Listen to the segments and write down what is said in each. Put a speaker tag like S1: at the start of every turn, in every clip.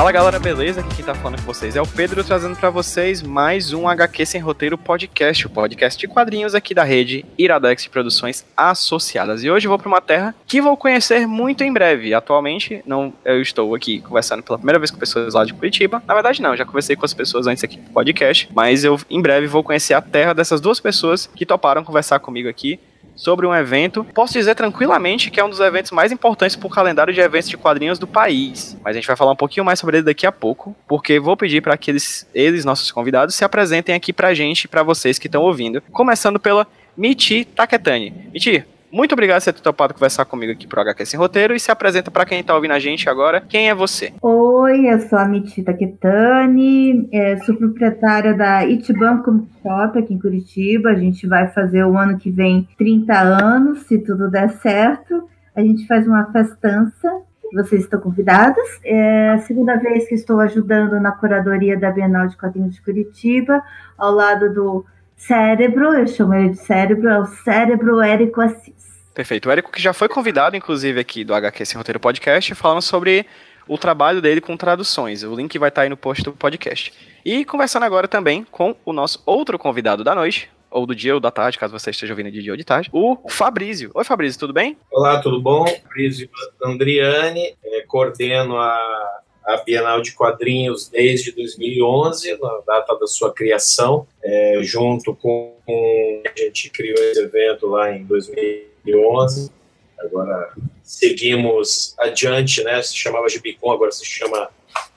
S1: Fala galera, beleza? Aqui quem tá falando com vocês é o Pedro trazendo para vocês mais um HQ Sem Roteiro Podcast, o podcast de quadrinhos aqui da rede Iradex de Produções Associadas. E hoje vou para uma terra que vou conhecer muito em breve. Atualmente, não, eu estou aqui conversando pela primeira vez com pessoas lá de Curitiba. Na verdade, não, já conversei com as pessoas antes aqui do podcast, mas eu em breve vou conhecer a terra dessas duas pessoas que toparam conversar comigo aqui sobre um evento. Posso dizer tranquilamente que é um dos eventos mais importantes para o calendário de eventos de quadrinhos do país. Mas a gente vai falar um pouquinho mais sobre ele daqui a pouco, porque vou pedir para que eles, eles, nossos convidados, se apresentem aqui para a gente, para vocês que estão ouvindo. Começando pela Michi Taketani. Michi, muito obrigado por ter topado conversar comigo aqui pro HQ Sem Roteiro e se apresenta para quem tá ouvindo a gente agora. Quem é você?
S2: Oi, eu sou a Mitita Ketani, é, sou proprietária da Itibam Comic Shop aqui em Curitiba. A gente vai fazer o ano que vem 30 anos, se tudo der certo. A gente faz uma festança vocês estão convidadas. É a segunda vez que estou ajudando na curadoria da Bienal de Quadrinhos de Curitiba, ao lado do Cérebro, eu chamo ele de Cérebro, é o Cérebro Érico Assis.
S1: Perfeito. O Érico que já foi convidado, inclusive, aqui do HQ Sem Roteiro Podcast, falando sobre o trabalho dele com traduções. O link vai estar aí no post do podcast. E conversando agora também com o nosso outro convidado da noite, ou do dia ou da tarde, caso você esteja ouvindo de dia ou de tarde, o Fabrício. Oi, Fabrício, tudo bem?
S3: Olá, tudo bom? Fabrício Andriani, é, coordeno a a Bienal de Quadrinhos desde 2011, na data da sua criação, é, junto com, a gente criou esse evento lá em 2011. Agora seguimos adiante, né? Se chamava Gibicon, agora se chama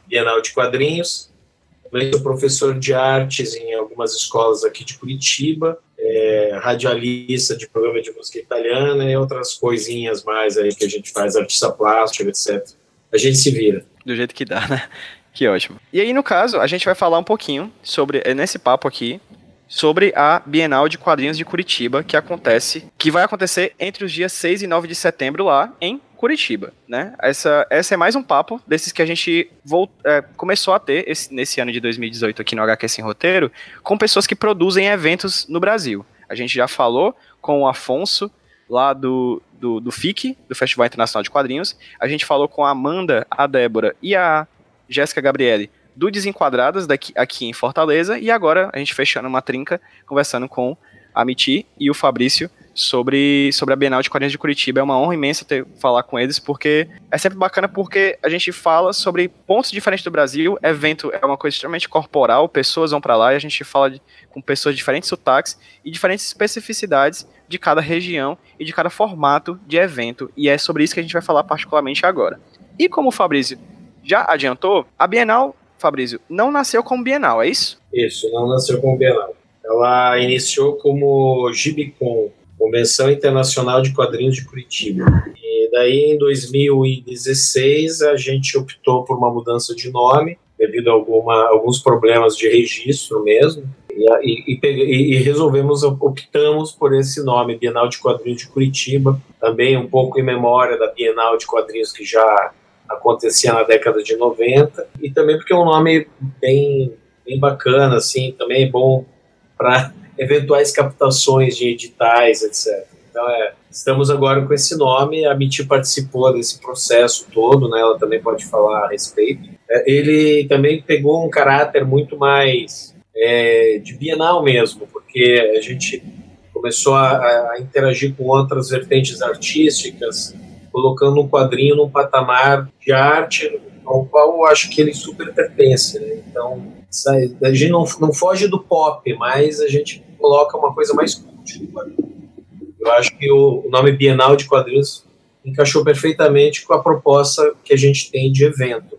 S3: Bienal de Quadrinhos. Também sou professor de artes em algumas escolas aqui de Curitiba, é, radialista de programa de música italiana e outras coisinhas mais aí que a gente faz, artista plástico, etc. A gente se vira
S1: do jeito que dá, né? Que ótimo. E aí, no caso, a gente vai falar um pouquinho sobre, é, nesse papo aqui, sobre a Bienal de Quadrinhos de Curitiba, que acontece, que vai acontecer entre os dias 6 e 9 de setembro lá em Curitiba, né? Essa, essa é mais um papo desses que a gente volt, é, começou a ter esse, nesse ano de 2018 aqui no HQ Sem Roteiro, com pessoas que produzem eventos no Brasil. A gente já falou com o Afonso, lá do, do, do FIC, do Festival Internacional de Quadrinhos. A gente falou com a Amanda, a Débora e a Jéssica Gabriele do Desenquadradas daqui, aqui em Fortaleza. E agora a gente fechando uma trinca, conversando com a Miti e o Fabrício sobre, sobre a Bienal de Quadrinhos de Curitiba. É uma honra imensa ter falar com eles, porque é sempre bacana porque a gente fala sobre pontos diferentes do Brasil. Evento é uma coisa extremamente corporal, pessoas vão para lá e a gente fala de, com pessoas de diferentes sotaques e diferentes especificidades de cada região e de cada formato de evento, e é sobre isso que a gente vai falar particularmente agora. E como o Fabrício já adiantou, a Bienal, Fabrício, não nasceu como Bienal, é isso?
S3: Isso, não nasceu como Bienal. Ela iniciou como Gibicon, Convenção Internacional de Quadrinhos de Curitiba. E daí, em 2016, a gente optou por uma mudança de nome, devido a alguma, alguns problemas de registro mesmo. E, e, e, resolvemos, optamos por esse nome, Bienal de Quadrinhos de Curitiba, também um pouco em memória da Bienal de Quadrinhos que já acontecia na década de 90, e também porque é um nome bem, bem bacana, assim, também é bom para eventuais captações de editais, etc. Então, é, estamos agora com esse nome, a Miti participou desse processo todo, né, ela também pode falar a respeito. É, ele também pegou um caráter muito mais é, de bienal mesmo, porque a gente começou a, a, interagir com outras vertentes artísticas, colocando um quadrinho num patamar de arte ao qual eu acho que ele super pertence. Né? Então, a gente não, não foge do pop, mas a gente coloca uma coisa mais cult. Eu acho que o, o nome Bienal de Quadrinhos encaixou perfeitamente com a proposta que a gente tem de evento.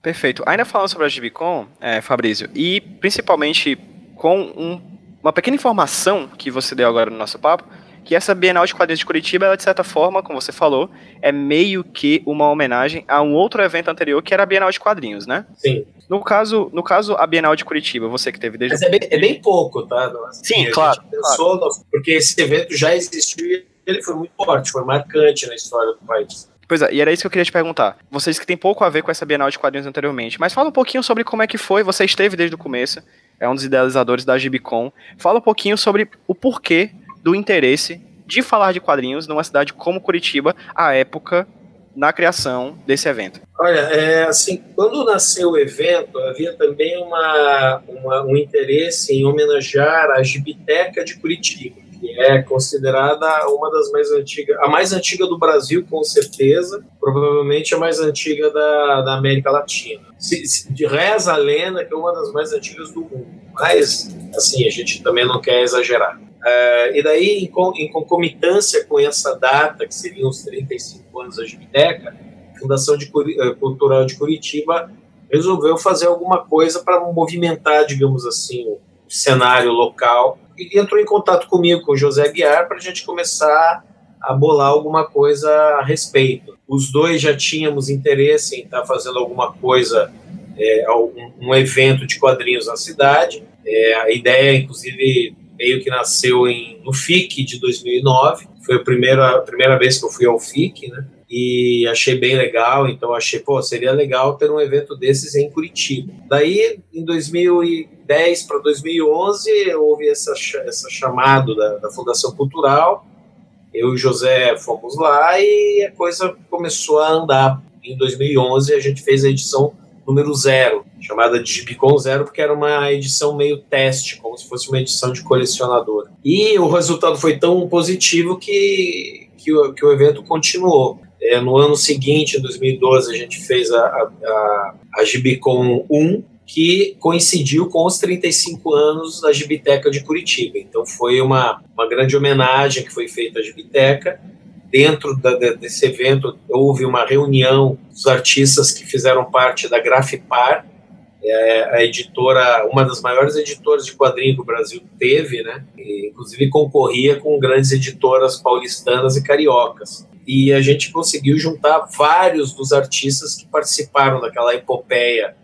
S1: Perfeito. Ainda falando sobre a Gibicon, é, Fabrício, e principalmente com um, uma pequena informação que você deu agora no nosso papo, que essa Bienal de Quadrinhos de Curitiba, ela, de certa forma, como você falou, é meio que uma homenagem a um outro evento anterior, que era a Bienal de Quadrinhos, né?
S3: Sim.
S1: No caso, no caso a Bienal de Curitiba, você que teve desde...
S3: Mas é bem, é bem pouco, tá?
S1: Assim, Sim, claro,
S3: pensou, claro. Porque esse evento já existiu e ele foi muito forte, foi marcante na história do país.
S1: Pois é, e era isso que eu queria te perguntar. Vocês que tem pouco a ver com essa Bienal de Quadrinhos anteriormente, mas fala um pouquinho sobre como é que foi, você esteve desde o começo, é um dos idealizadores da Gibicon. Fala um pouquinho sobre o porquê do interesse de falar de quadrinhos numa cidade como Curitiba, à época na criação desse evento?
S3: Olha, é, assim, quando nasceu o evento, havia também uma, uma, um interesse em homenagear a Gibiteca de Curitiba, que é considerada uma das mais antigas, a mais antiga do Brasil, com certeza, provavelmente a mais antiga da, da América Latina. Se, se, reza a lenda que é uma das mais antigas do mundo, mas, assim, a gente também não quer exagerar. Uh, e daí, em, em, concomitância com essa data, que seriam os 35 anos da Gibiteca, a Fundação de uh, Cultural de Curitiba resolveu fazer alguma coisa para movimentar, digamos assim, o cenário local e entrou em contato comigo, com o José Guiar, para a gente começar a bolar alguma coisa a respeito. Os dois já tínhamos interesse em estar tá fazendo alguma coisa, é, um, um, evento de quadrinhos na cidade. É, a ideia, inclusive, meio que nasceu em, no FIC de 2009. Foi a primeira, a primeira vez que eu fui ao FIC, né? E achei bem legal, então achei, pô, seria legal ter um evento desses em Curitiba. Daí, em 2010 para 2011, houve essa, essa chamado da, da Fundação Cultural. Eu e o José fomos lá e a coisa começou a andar. Em 2011, a gente fez a edição número zero, chamada de Gibicon Zero, porque era uma edição meio teste, como se fosse uma edição de colecionador. E o resultado foi tão positivo que, que, o, que o evento continuou. É, no ano seguinte, em 2012, a gente fez a, a, a Gibicon 1, que coincidiu com os 35 anos da Gibiteca de Curitiba. Então foi uma, uma grande homenagem que foi feita à Gibiteca dentro da, desse evento houve uma reunião dos artistas que fizeram parte da Grafipar, é, a editora, uma das maiores editoras de quadrinhos que o Brasil teve, né? E, inclusive concorria com grandes editoras paulistanas e cariocas. E a gente conseguiu juntar vários dos artistas que participaram daquela epopeia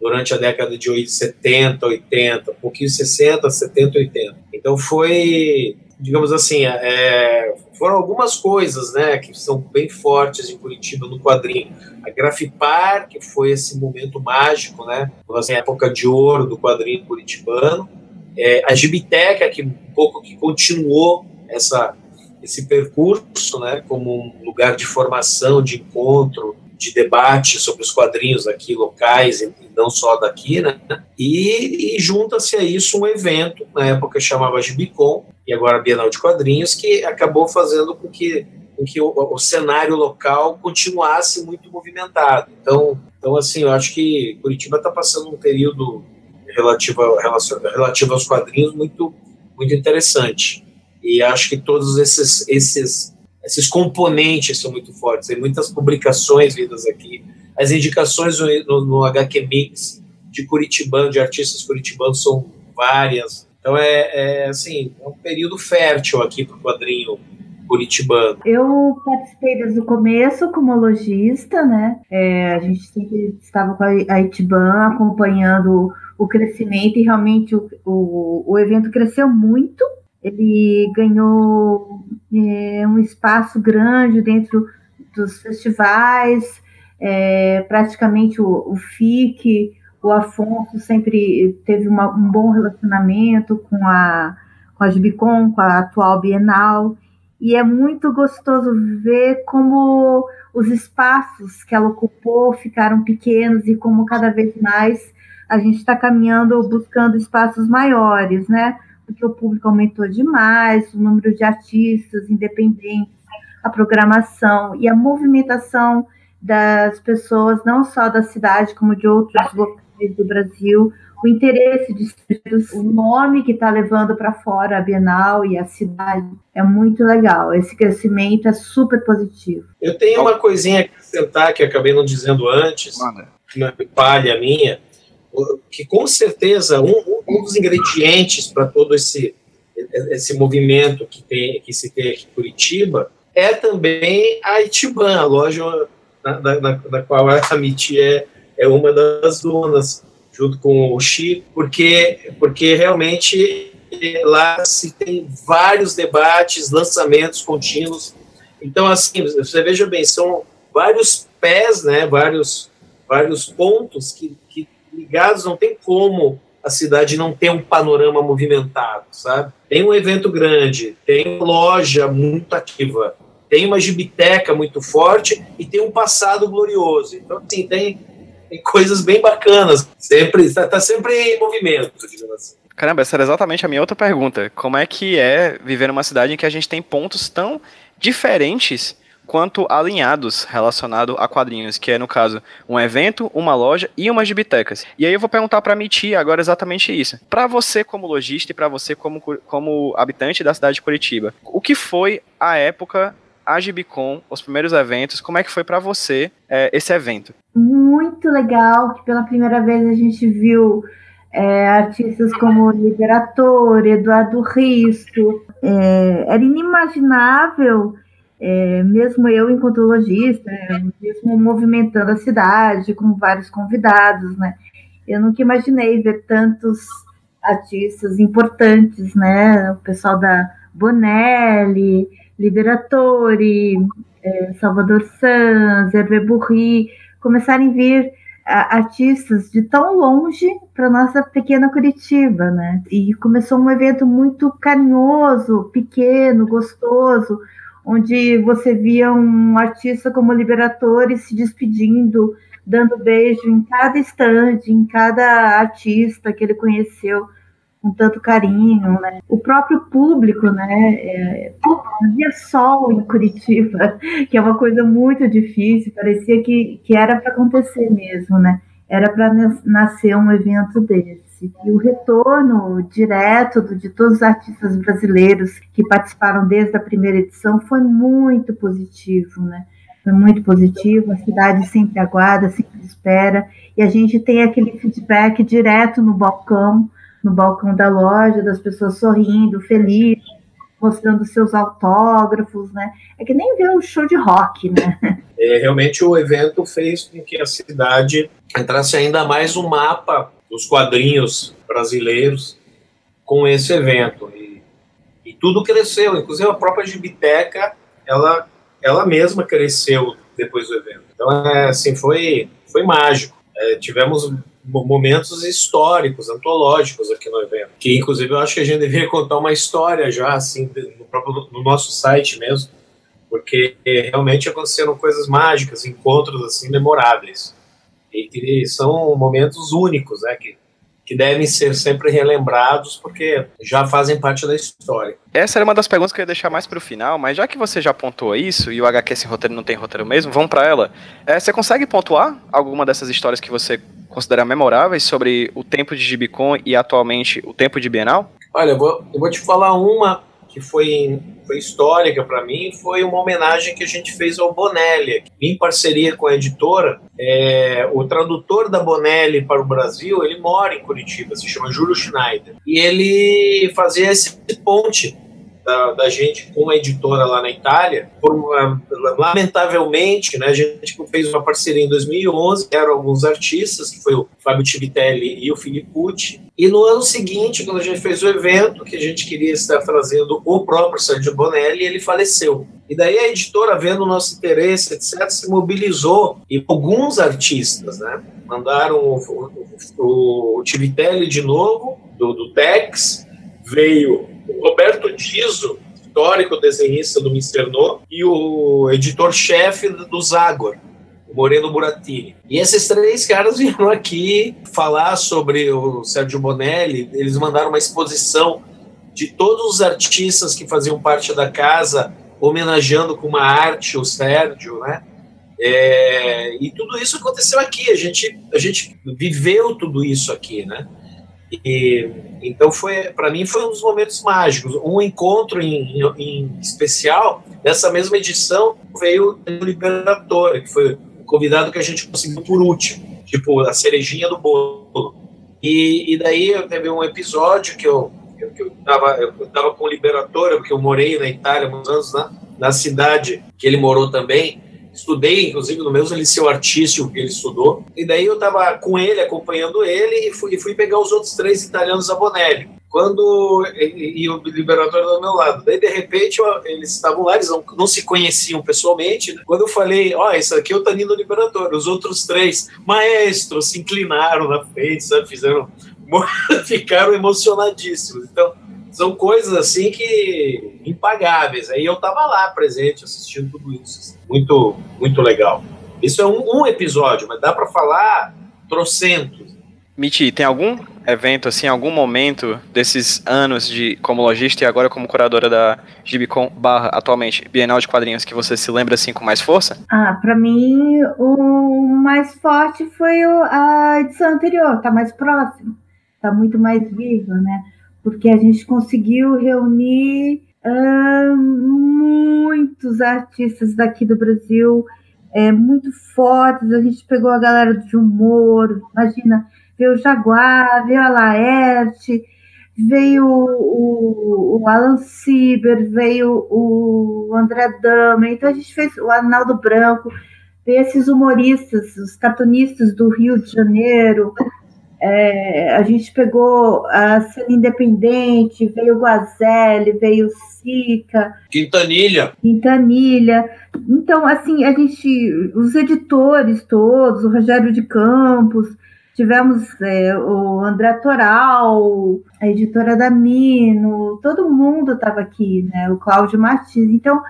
S3: durante a década de 70, 80, um pouquinho 60, 70, 80. Então foi digamos assim, é, foram algumas coisas, né, que são bem fortes em Curitiba no quadrinho. A Grafipar, que foi esse momento mágico, né, assim, a época de ouro do quadrinho curitibano. É, a Gibiteca, que um pouco que continuou essa esse percurso, né, como um lugar de formação, de encontro, de debate sobre os quadrinhos aqui locais e não só daqui, né? E, e junta-se a isso um evento, na época chamava Gibicon, e agora Bienal de Quadrinhos, que acabou fazendo com que, com que o, o, cenário local continuasse muito movimentado. Então, então assim, eu acho que Curitiba está passando um período relativo, relativo aos quadrinhos muito, muito interessante. E acho que todos esses, esses, esses componentes são muito fortes. Tem muitas publicações vindas aqui. As indicações no, no HQ Mix de Curitibano, de artistas curitibanos, são várias. Então é, é assim, é um período fértil aqui para o quadrinho curitibano.
S2: Eu participei desde o começo como lojista, né? É, a gente sempre estava com a Itiban acompanhando o crescimento e realmente o, o, o evento cresceu muito. Ele ganhou é, um espaço grande dentro dos festivais, é, praticamente o, o FIC, o Afonso sempre teve uma, um bom relacionamento com a, com a Gibicon, com a atual Bienal, e é muito gostoso ver como os espaços que ela ocupou ficaram pequenos e como cada vez mais a gente está caminhando buscando espaços maiores, né? Porque o público aumentou demais, o número de artistas independentes, a programação e a movimentação das pessoas, não só da cidade, como de outros locais do Brasil, o interesse de o nome que está levando para fora a Bienal e a cidade é muito legal. Esse crescimento é super positivo.
S3: Eu tenho uma coisinha a acrescentar que eu acabei não dizendo antes, uma palha minha, que com certeza um, um dos ingredientes para todo esse esse movimento que tem que se tem aqui em Curitiba é também a Itiban, a loja da, da, da qual a MIT é é uma das donas, junto com o Chico, porque, porque realmente lá se tem vários debates, lançamentos contínuos. Então, assim, você veja bem, são vários pés, né, vários, vários pontos que, que ligados, não tem como a cidade não ter um panorama movimentado, sabe? Tem um evento grande, tem loja muito ativa, tem uma gibiteca muito forte e tem um passado glorioso. Então, assim, tem, coisas bem bacanas. Sempre está tá sempre em movimento, digamos assim.
S1: Caramba, essa era exatamente a minha outra pergunta. Como é que é viver numa cidade em que a gente tem pontos tão diferentes quanto alinhados relacionado a quadrinhos, que é no caso um evento, uma loja e umas gibitecas. E aí eu vou perguntar para Miti agora exatamente isso. Para você como lojista e para você como, como habitante da cidade de Curitiba, o que foi a época a Gibicon, os primeiros eventos, como é que foi para você é, esse evento?
S2: Muito legal, que pela primeira vez a gente viu é, artistas como Liberator, Eduardo Risto. É, era inimaginável, é, mesmo eu, enquanto lojista, é, mesmo movimentando a cidade com vários convidados, né? Eu nunca imaginei ver tantos artistas importantes, né? O pessoal da Bonelli, Liberatori, é, Salvador Sanz, Hervé Burri, começarem a vir artistas de tão longe para nossa pequena Curitiba, né? E começou um evento muito carinhoso, pequeno, gostoso, onde você via um artista como Liberatore se despedindo, dando beijo em cada estande, em cada artista que ele conheceu com tanto carinho, né? O próprio público, né? É, havia sol em Curitiba, que é uma coisa muito difícil, parecia que, que era para acontecer mesmo, né? Era para nascer um evento desse. E o retorno direto de todos os artistas brasileiros que participaram desde a primeira edição foi muito positivo, né? Foi muito positivo, a cidade sempre aguarda, sempre espera, e a gente tem aquele feedback direto no balcão, no balcão da loja, das pessoas sorrindo, felizes, mostrando seus autógrafos, né? É que nem ver um show de rock, né?
S3: É, realmente o evento fez com que a cidade entrasse ainda mais no mapa dos quadrinhos brasileiros com esse evento. E, e tudo cresceu, inclusive a própria Gibiteca, ela, ela mesma cresceu depois do evento. Então, é, assim, foi, foi mágico. É, tivemos momentos históricos, antológicos aqui no evento. Que, inclusive, eu acho que a gente deveria contar uma história já, assim, no, próprio, no nosso site mesmo, porque realmente aconteceram coisas mágicas, encontros, assim, memoráveis. E que são momentos únicos, né, que, que devem ser sempre relembrados, porque já fazem parte da história.
S1: Essa era uma das perguntas que eu ia deixar mais para o final, mas já que você já pontuou isso, e o HQ sem roteiro não tem roteiro mesmo, vamos para ela. É, você consegue pontuar alguma dessas histórias que você considera memoráveis sobre o tempo de Gibicon e atualmente o tempo de Bienal?
S3: Olha, eu vou, eu vou te falar uma que foi, foi histórica para mim, foi uma homenagem que a gente fez ao Bonelli, em parceria com a editora. É, o tradutor da Bonelli para o Brasil, ele mora em Curitiba, se chama Júlio Schneider. E ele fazia esse ponte da, da, gente com a editora lá na Itália. Lamentavelmente, né, a gente fez uma parceria em 2011, eram alguns artistas, que foi o Fábio Tivitelli e o Filippucci. E no ano seguinte, quando a gente fez o evento, que a gente queria estar trazendo o próprio Sérgio Bonelli, ele faleceu. E daí a editora, vendo o nosso interesse, etc., se mobilizou e alguns artistas, né, mandaram o, o, o, de novo, do, do Tex, veio Roberto Dizo, histórico desenhista do No, e o editor-chefe do Zagor, Moreno Buratini. E esses três caras vieram aqui falar sobre o Sérgio Bonelli, eles mandaram uma exposição de todos os artistas que faziam parte da casa, homenageando com uma arte o Sérgio, né? É, e tudo isso aconteceu aqui, a gente, a gente viveu tudo isso aqui, né? E, então foi para mim foi um dos momentos mágicos. Um encontro em, em especial dessa mesma edição veio o Liberador, que foi o convidado que a gente conseguiu por último, tipo a cerejinha do bolo. E, e daí teve um episódio que eu eu, eu, tava, eu tava com o Liberador, porque eu morei na Itália muitos anos, na, na cidade que ele morou também, estudei, inclusive, no mesmo liceu artístico que ele estudou. E daí eu estava com ele, acompanhando ele, e fui, fui pegar os outros três italianos a Bonelli. Quando. E, e o liberador do meu lado. Daí, de repente, eles estavam lá, eles não, não se conheciam pessoalmente. Né? Quando eu falei, ó, oh, esse aqui é o Tanino Liberador, os outros três maestros se inclinaram na frente, sabe? Fizeram. ficaram emocionadíssimos. Então, são coisas assim que impagáveis. Aí eu tava lá presente assistindo tudo isso. Muito, muito legal. Isso é um, um episódio, mas dá para falar trocentos.
S1: Miti, tem algum evento, assim, algum momento desses anos de como lojista e agora como curadora da Gibicon barra atualmente Bienal de Quadrinhos que você se lembra assim com mais força?
S2: Ah, para mim o mais forte foi a edição anterior, tá mais próximo, tá muito mais viva, né? Porque a gente conseguiu reunir uh, muitos artistas daqui do Brasil, é, muito fortes. A gente pegou a galera de humor, imagina veio o Jaguar, veio a Laerte, veio o, o Alan Sieber, veio o André Dama, então a gente fez o Arnaldo Branco, veio esses humoristas, os cartunistas do Rio de Janeiro, é, a gente pegou a cena independente, veio o Guazelli, veio o Sica.
S3: Quintanilha.
S2: Quintanilha. Então, assim, a gente, os editores todos, o Rogério de Campos, Tivemos é, o André Toral, a editora da Mino, todo mundo estava aqui, né? O Cláudio Martins. Então,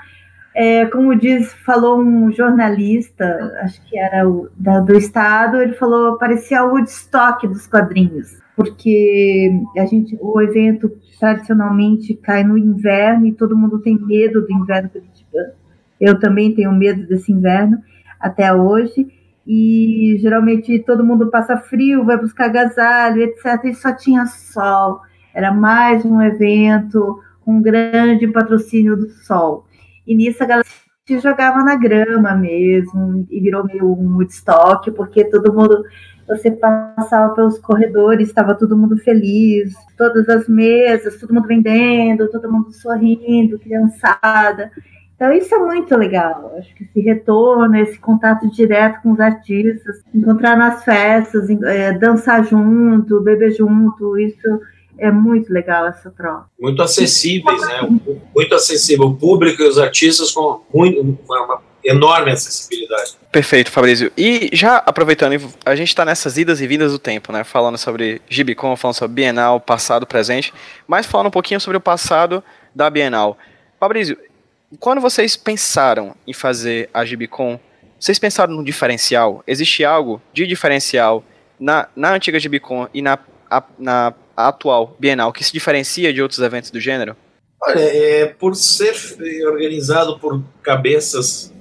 S2: é, como diz, falou um jornalista, acho que era o, da, do Estado, ele falou, parecia o Woodstock dos quadrinhos, porque a gente, o evento tradicionalmente cai no inverno e todo mundo tem medo do inverno curitibano. Eu também tenho medo desse inverno até hoje e geralmente todo mundo passa frio, vai buscar agasalho, etc. E só tinha sol. Era mais um evento com um grande patrocínio do sol. E nisso a galera se jogava na grama mesmo, e virou meio um Woodstock, porque todo mundo, você passava pelos corredores, estava todo mundo feliz, todas as mesas, todo mundo vendendo, todo mundo sorrindo, criançada. Então isso é muito legal. Acho que esse retorno, esse contato direto com os artistas, encontrar nas festas, é, dançar junto, beber junto, isso é muito legal essa troca.
S3: Muito acessíveis, né? Muito acessível. O público e os artistas com muito, uma enorme acessibilidade.
S1: Perfeito, Fabrício. E já aproveitando, a gente está nessas idas e vindas do tempo, né? Falando sobre Gibicon, falando sobre Bienal, passado, presente, mas falando um pouquinho sobre o passado da Bienal. Fabrício, quando vocês pensaram em fazer a Gibicon, vocês pensaram no diferencial? Existe algo de diferencial na, na antiga Gibicon e na, a, na atual Bienal que se diferencia de outros eventos do gênero?
S3: Olha, é, por ser organizado por cabeças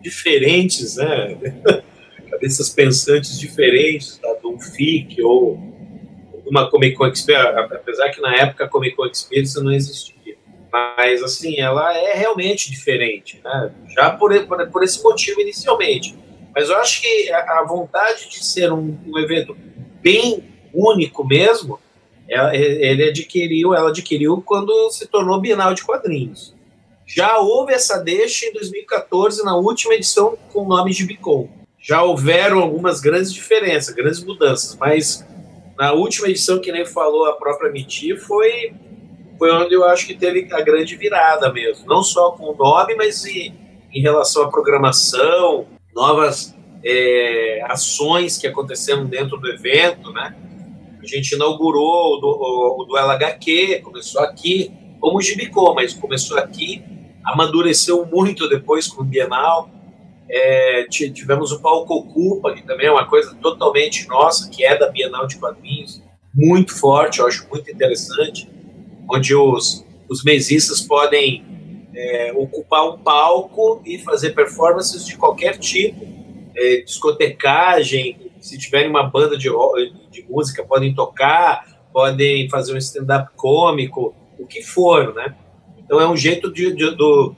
S3: diferentes, né? cabeças pensantes diferentes, da do FIC ou uma Comic Con Experience, apesar que na época a Comic Con Experience não existia mas, assim, ela é realmente diferente, né? Já por, por, por esse motivo inicialmente. Mas eu acho que a, a vontade de ser um, um, evento bem único mesmo, ele adquiriu, ela adquiriu quando se tornou Bienal de Quadrinhos. Já houve essa deixa em 2014, na última edição, com o nome de Bicom. Já houveram algumas grandes diferenças, grandes mudanças, mas na última edição, que nem falou a própria Miti, foi foi onde eu acho que teve a grande virada mesmo. Não só com o nome, mas em, em relação à programação, novas é, ações que aconteceram dentro do evento, né? A gente inaugurou o, o, o Duelo HQ, começou aqui, como o Gibicô, mas começou aqui, amadureceu muito depois com o Bienal. É, tivemos o Palco Ocupa, que também é uma coisa totalmente nossa, que é da Bienal de Quadrinhos, muito forte, eu acho muito interessante onde os, os mesistas podem é, ocupar um palco e fazer performances de qualquer tipo, é, discotecagem, se tiverem uma banda de, de música, podem tocar, podem fazer um stand-up cômico, o que for, né? Então é um jeito de, de do,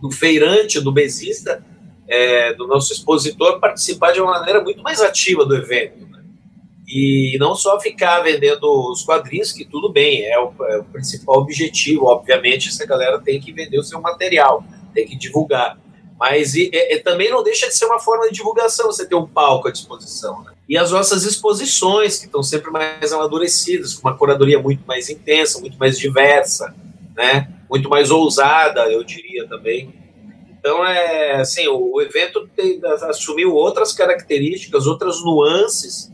S3: do feirante, do mesista, é, do nosso expositor participar de uma maneira muito mais ativa do evento. E não só ficar vendendo os quadrinhos, que tudo bem, é o, é o principal objetivo. Obviamente, essa galera tem que vender o seu material, tem que divulgar. Mas e, e, também não deixa de ser uma forma de divulgação você ter um palco à disposição. Né? E as nossas exposições, que estão sempre mais amadurecidas, com uma curadoria muito mais intensa, muito mais diversa, né? muito mais ousada, eu diria também. Então, é assim, o, o evento tem, assumiu outras características, outras nuances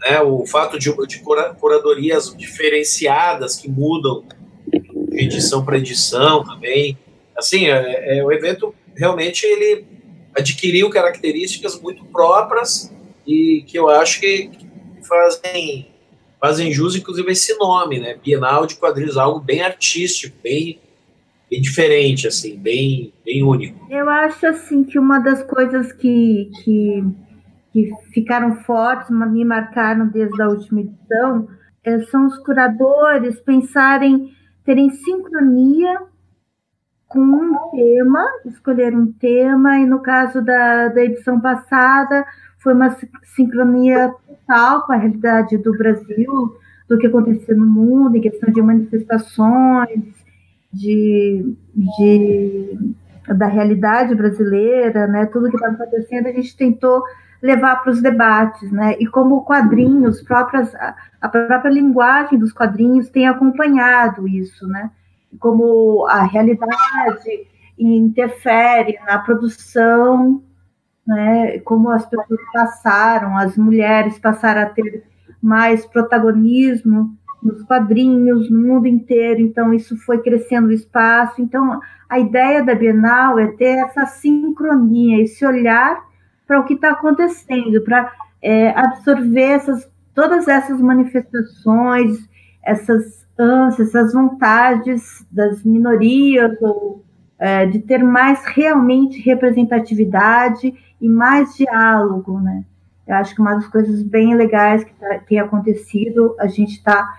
S3: né, o fato de, de curadorias diferenciadas que mudam de edição para edição também. Assim, é, é, o evento realmente ele adquiriu características muito próprias e que eu acho que, fazem, fazem jus, inclusive, esse nome, né? Bienal de Quadrinhos, algo bem artístico, bem, bem diferente, assim, bem, bem único.
S2: Eu acho, assim, que uma das coisas que, que, que ficaram fortes, me marcaram desde a última edição, é, são os curadores pensarem, terem sincronia com um tema, escolher um tema, e no caso da, da edição passada, foi uma sincronia total com a realidade do Brasil, do que acontecia no mundo, em questão de manifestações, de, de da realidade brasileira, né, tudo que estava acontecendo, a gente tentou levar para os debates, né, e como quadrinhos, próprias, a própria linguagem dos quadrinhos tem acompanhado isso, né, como a realidade interfere na produção, né, como as pessoas passaram, as mulheres passaram a ter mais protagonismo nos quadrinhos, no mundo inteiro, então isso foi crescendo o espaço. Então, a ideia da Bienal é ter essa sincronia, esse olhar para o que está acontecendo, para é, absorver essas, todas essas manifestações, essas ânsias, essas vontades das minorias ou é, de ter mais realmente representatividade e mais diálogo, né? Eu acho que uma das coisas bem legais que tá, tem acontecido, a gente tá,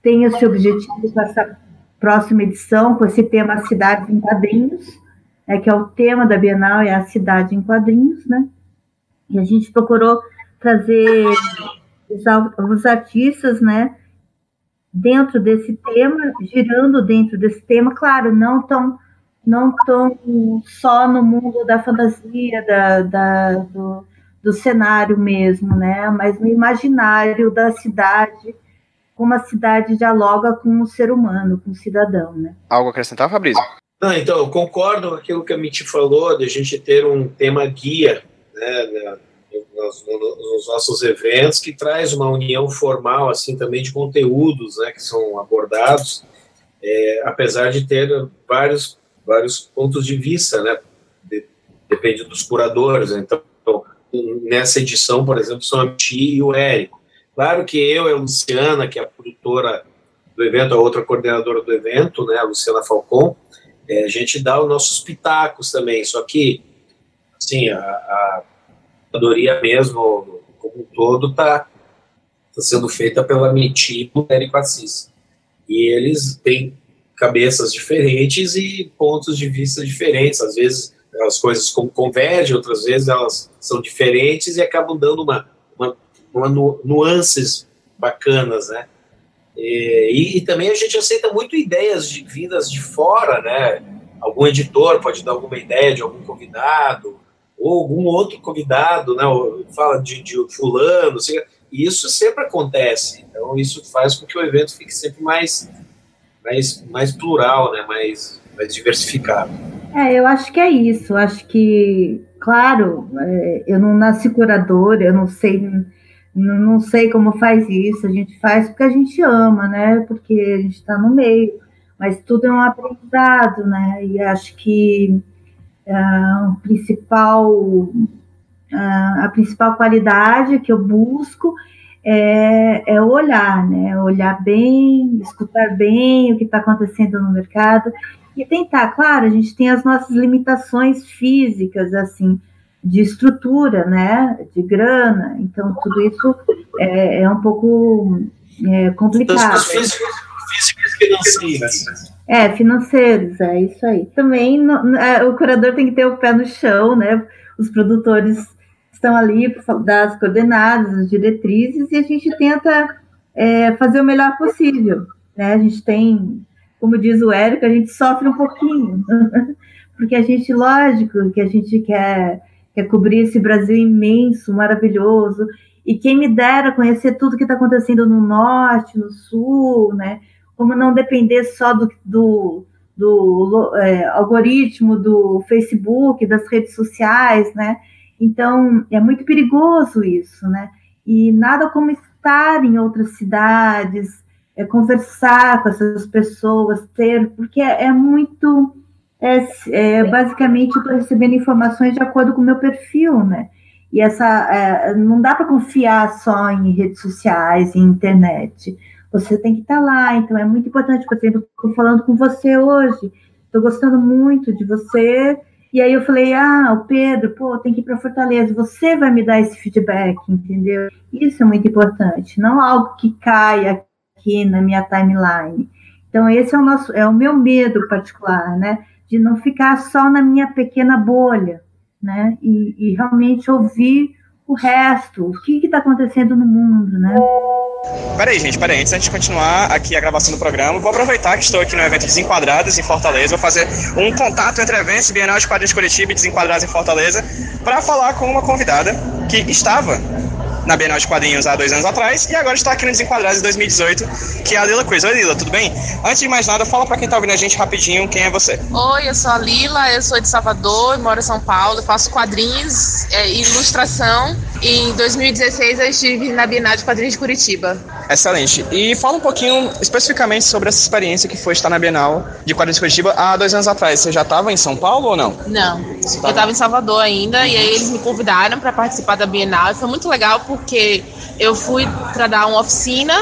S2: tem esse objetivo com essa próxima edição, com esse tema Cidades em Quadrinhos, né, que é o tema da Bienal, é a cidade em quadrinhos, né? E a gente procurou trazer os, os artistas, né, dentro desse tema, girando dentro desse tema, claro, não tão, não tão só no mundo da fantasia, da, da do, do cenário mesmo, né? Mas no imaginário da cidade, como a cidade dialoga com o ser humano, com o cidadão, né?
S1: Algo a acrescentar, Fabrício?
S3: Não, então, eu concordo com aquilo que a Mitty falou, de a gente ter um tema guia, né, nos, nos, nossos eventos, que traz uma união formal, assim, também de conteúdos, né, que são abordados, é, apesar de ter vários, vários pontos de vista, né, de, depende dos curadores, né, então, nessa edição, por exemplo, são a Ti e o Érico. Claro que eu e a Luciana, que é a produtora do evento, a outra coordenadora do evento, né, a Luciana Falcon, é, a gente dá os nossos pitacos também, só que, assim, a, a curadoria mesmo, como um todo, está tá sendo feita pela Meti e Érico Assis. E eles têm cabeças diferentes e pontos de vista diferentes. Às vezes as coisas convergem, outras vezes elas são diferentes e acabam dando uma, uma, uma nuances bacanas, né? E, e, também a gente aceita muito ideias de vindas de fora, né? Algum editor pode dar alguma ideia de algum convidado, ou algum outro convidado, né, fala de, de fulano, assim, e isso sempre acontece. Então isso faz com que o evento fique sempre mais mais, mais plural, né, mais, mais diversificado.
S2: É, eu acho que é isso. Acho que, claro, é, eu não nasci curadora, eu não sei não sei como faz isso, a gente faz porque a gente ama, né? Porque a gente está no meio, mas tudo é um aprendizado, né? E acho que a principal, a principal qualidade que eu busco é, é olhar, né? Olhar bem, escutar bem o que está acontecendo no mercado e tentar, claro, a gente tem as nossas limitações físicas, assim, de estrutura, né? De grana, então tudo isso é, é um pouco é, complicado.
S3: físicas financeiras.
S2: É, financeiros, é isso aí. Também no, é, o curador tem que ter o pé no chão, né? Os produtores estão ali para dar as coordenadas, as diretrizes, e a gente tenta é, fazer o melhor possível. Né? A gente tem, como diz o Érico, a gente sofre um pouquinho, porque a gente, lógico, que a gente quer, quer cobrir esse Brasil imenso, maravilhoso, e quem me dera conhecer tudo que está acontecendo no norte, no sul, né? Como não depender só do, do, do é, algoritmo do Facebook, das redes sociais, né? Então, é muito perigoso isso, né? E nada como estar em outras cidades, é, conversar com essas pessoas, ter, porque é, é muito. É, é, basicamente, eu estou recebendo informações de acordo com o meu perfil, né? E essa é, não dá para confiar só em redes sociais, em internet. Você tem que estar tá lá. Então é muito importante, por exemplo, estou falando com você hoje. Estou gostando muito de você. E aí eu falei, ah, o Pedro, pô, tem que ir para Fortaleza. Você vai me dar esse feedback, entendeu? Isso é muito importante. Não algo que caia aqui na minha timeline. Então esse é o nosso, é o meu medo particular, né? De não ficar só na minha pequena bolha né? E, e realmente ouvir o resto, o que está acontecendo no mundo, né?
S1: Peraí, gente, peraí. Antes de continuar aqui a gravação do programa, vou aproveitar que estou aqui no evento Desenquadrados em Fortaleza. Vou fazer um contato entre eventos Bienal de Quadrinhos Curitiba e Desenquadrados em Fortaleza para falar com uma convidada que estava na Bienal de Quadrinhos há dois anos atrás e agora está aqui no Desenquadrados em 2018, que é a Lila Cruz. Oi, Lila, tudo bem? Antes de mais nada, fala para quem está ouvindo a gente rapidinho quem é você.
S4: Oi, eu sou a Lila, eu sou de Salvador, moro em São Paulo, faço quadrinhos e é, ilustração. Em 2016 eu estive na Bienal de Quadrinhos de Curitiba.
S1: Excelente. E fala um pouquinho especificamente sobre essa experiência que foi estar na Bienal de Quadrinhos de Curitiba há dois anos atrás. Você já estava em São Paulo ou não?
S4: Não, eu estava em Salvador ainda e aí eles me convidaram para participar da Bienal e foi muito legal porque eu fui para dar uma oficina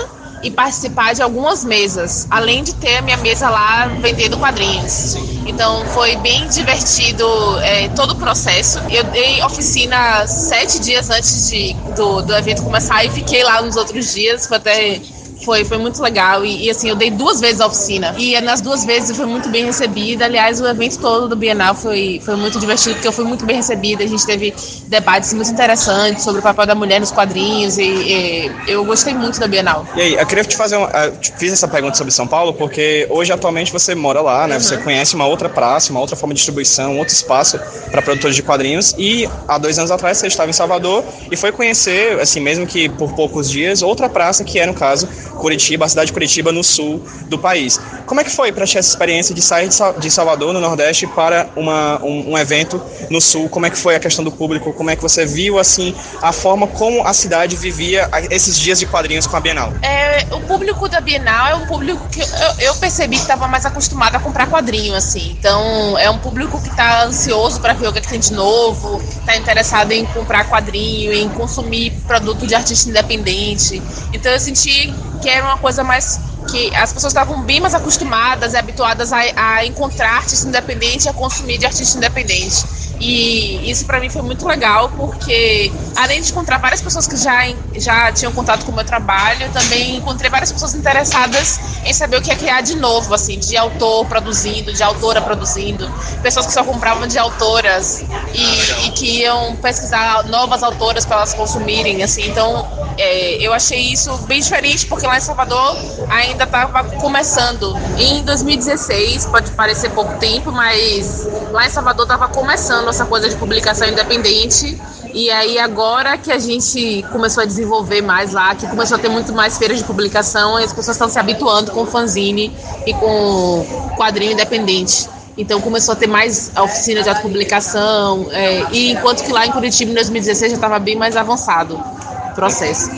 S4: e participar de algumas mesas, além de ter a minha mesa lá vendendo quadrinhos. Então foi bem divertido é, todo o processo. Eu dei oficina sete dias antes de, do, do evento começar e fiquei lá nos outros dias, foi até foi, foi muito legal. E, e, assim, eu dei duas vezes a oficina. E nas duas vezes eu fui muito bem recebida. Aliás, o evento todo do Bienal foi, foi muito divertido, porque eu fui muito bem recebida. A gente teve debates muito interessantes sobre o papel da mulher nos quadrinhos. E, e eu gostei muito da Bienal.
S1: E aí, eu queria te fazer. Uma, eu fiz essa pergunta sobre São Paulo, porque hoje, atualmente, você mora lá, né? Uhum. Você conhece uma outra praça, uma outra forma de distribuição, um outro espaço para produtores de quadrinhos. E há dois anos atrás você estava em Salvador e foi conhecer, assim, mesmo que por poucos dias, outra praça que é, no caso, Curitiba, a cidade de Curitiba, no sul do país. Como é que foi para ti essa experiência de sair de Salvador, no Nordeste, para uma, um, um, evento no sul? Como é que foi a questão do público? Como é que você viu, assim, a forma como a cidade vivia esses dias de quadrinhos com a Bienal?
S4: É, o público da Bienal é um público que eu, eu percebi que estava mais acostumado a comprar quadrinho, assim. Então, é um público que está ansioso para ver o que, é que tem de novo, está interessado em comprar quadrinho, em consumir produto de artista independente. Então, eu senti que era uma coisa mais que as pessoas estavam bem mais acostumadas e habituadas a, a encontrar artista independente e a consumir de artista independente. E isso para mim foi muito legal, porque além de encontrar várias pessoas que já, já tinham contato com o meu trabalho, também encontrei várias pessoas interessadas em saber o que é criar de novo, assim, de autor produzindo, de autora produzindo, pessoas que só compravam de autoras e, e que iam pesquisar novas autoras para elas consumirem, assim. Então, é, eu achei isso bem diferente, porque lá em Salvador ainda estava começando. Em 2016, pode parecer pouco tempo, mas lá em Salvador estava começando essa coisa de publicação independente. E aí agora que a gente começou a desenvolver mais lá, que começou a ter muito mais feiras de publicação, as pessoas estão se habituando com fanzine e com quadrinho independente. Então começou a ter mais oficina de autopublicação, é, e enquanto que lá em Curitiba em 2016 já estava bem mais avançado o processo.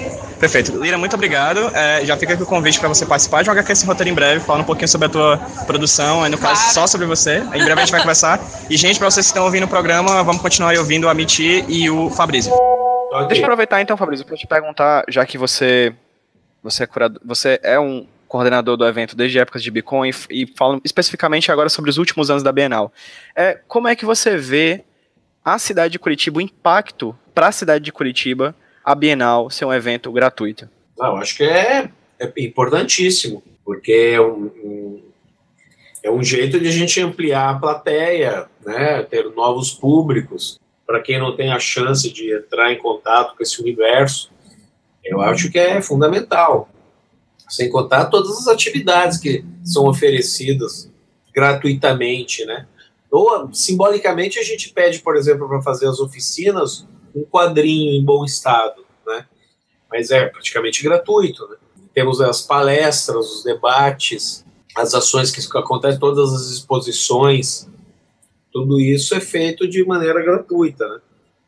S1: Perfeito. Lira, muito obrigado. É, já fica aqui o convite para você participar de um HQ Sem Roteiro em breve, falando um pouquinho sobre a tua produção, aí no caso claro. só sobre você. Em breve a gente vai conversar. E, gente, para vocês que estão ouvindo o programa, vamos continuar aí ouvindo o Amiti e o Fabrício. Okay. Deixa eu aproveitar então, Fabrício, para te perguntar, já que você, você, é curador, você é um coordenador do evento desde épocas de Bitcoin e, e falando especificamente agora sobre os últimos anos da Bienal. É, como é que você vê a cidade de Curitiba, o impacto para a cidade de Curitiba a Bienal ser um evento gratuito?
S3: Não, acho que é, é importantíssimo, porque é um, um, é um jeito de a gente ampliar a plateia, né, ter novos públicos, para quem não tem a chance de entrar em contato com esse universo, eu acho que é fundamental. Sem contar todas as atividades que são oferecidas gratuitamente, né? Ou simbolicamente a gente pede, por exemplo, para fazer as oficinas um quadrinho em bom estado, né? Mas é praticamente gratuito, né? Temos as palestras, os debates, as ações que acontecem, todas as exposições, tudo isso é feito de maneira gratuita, né?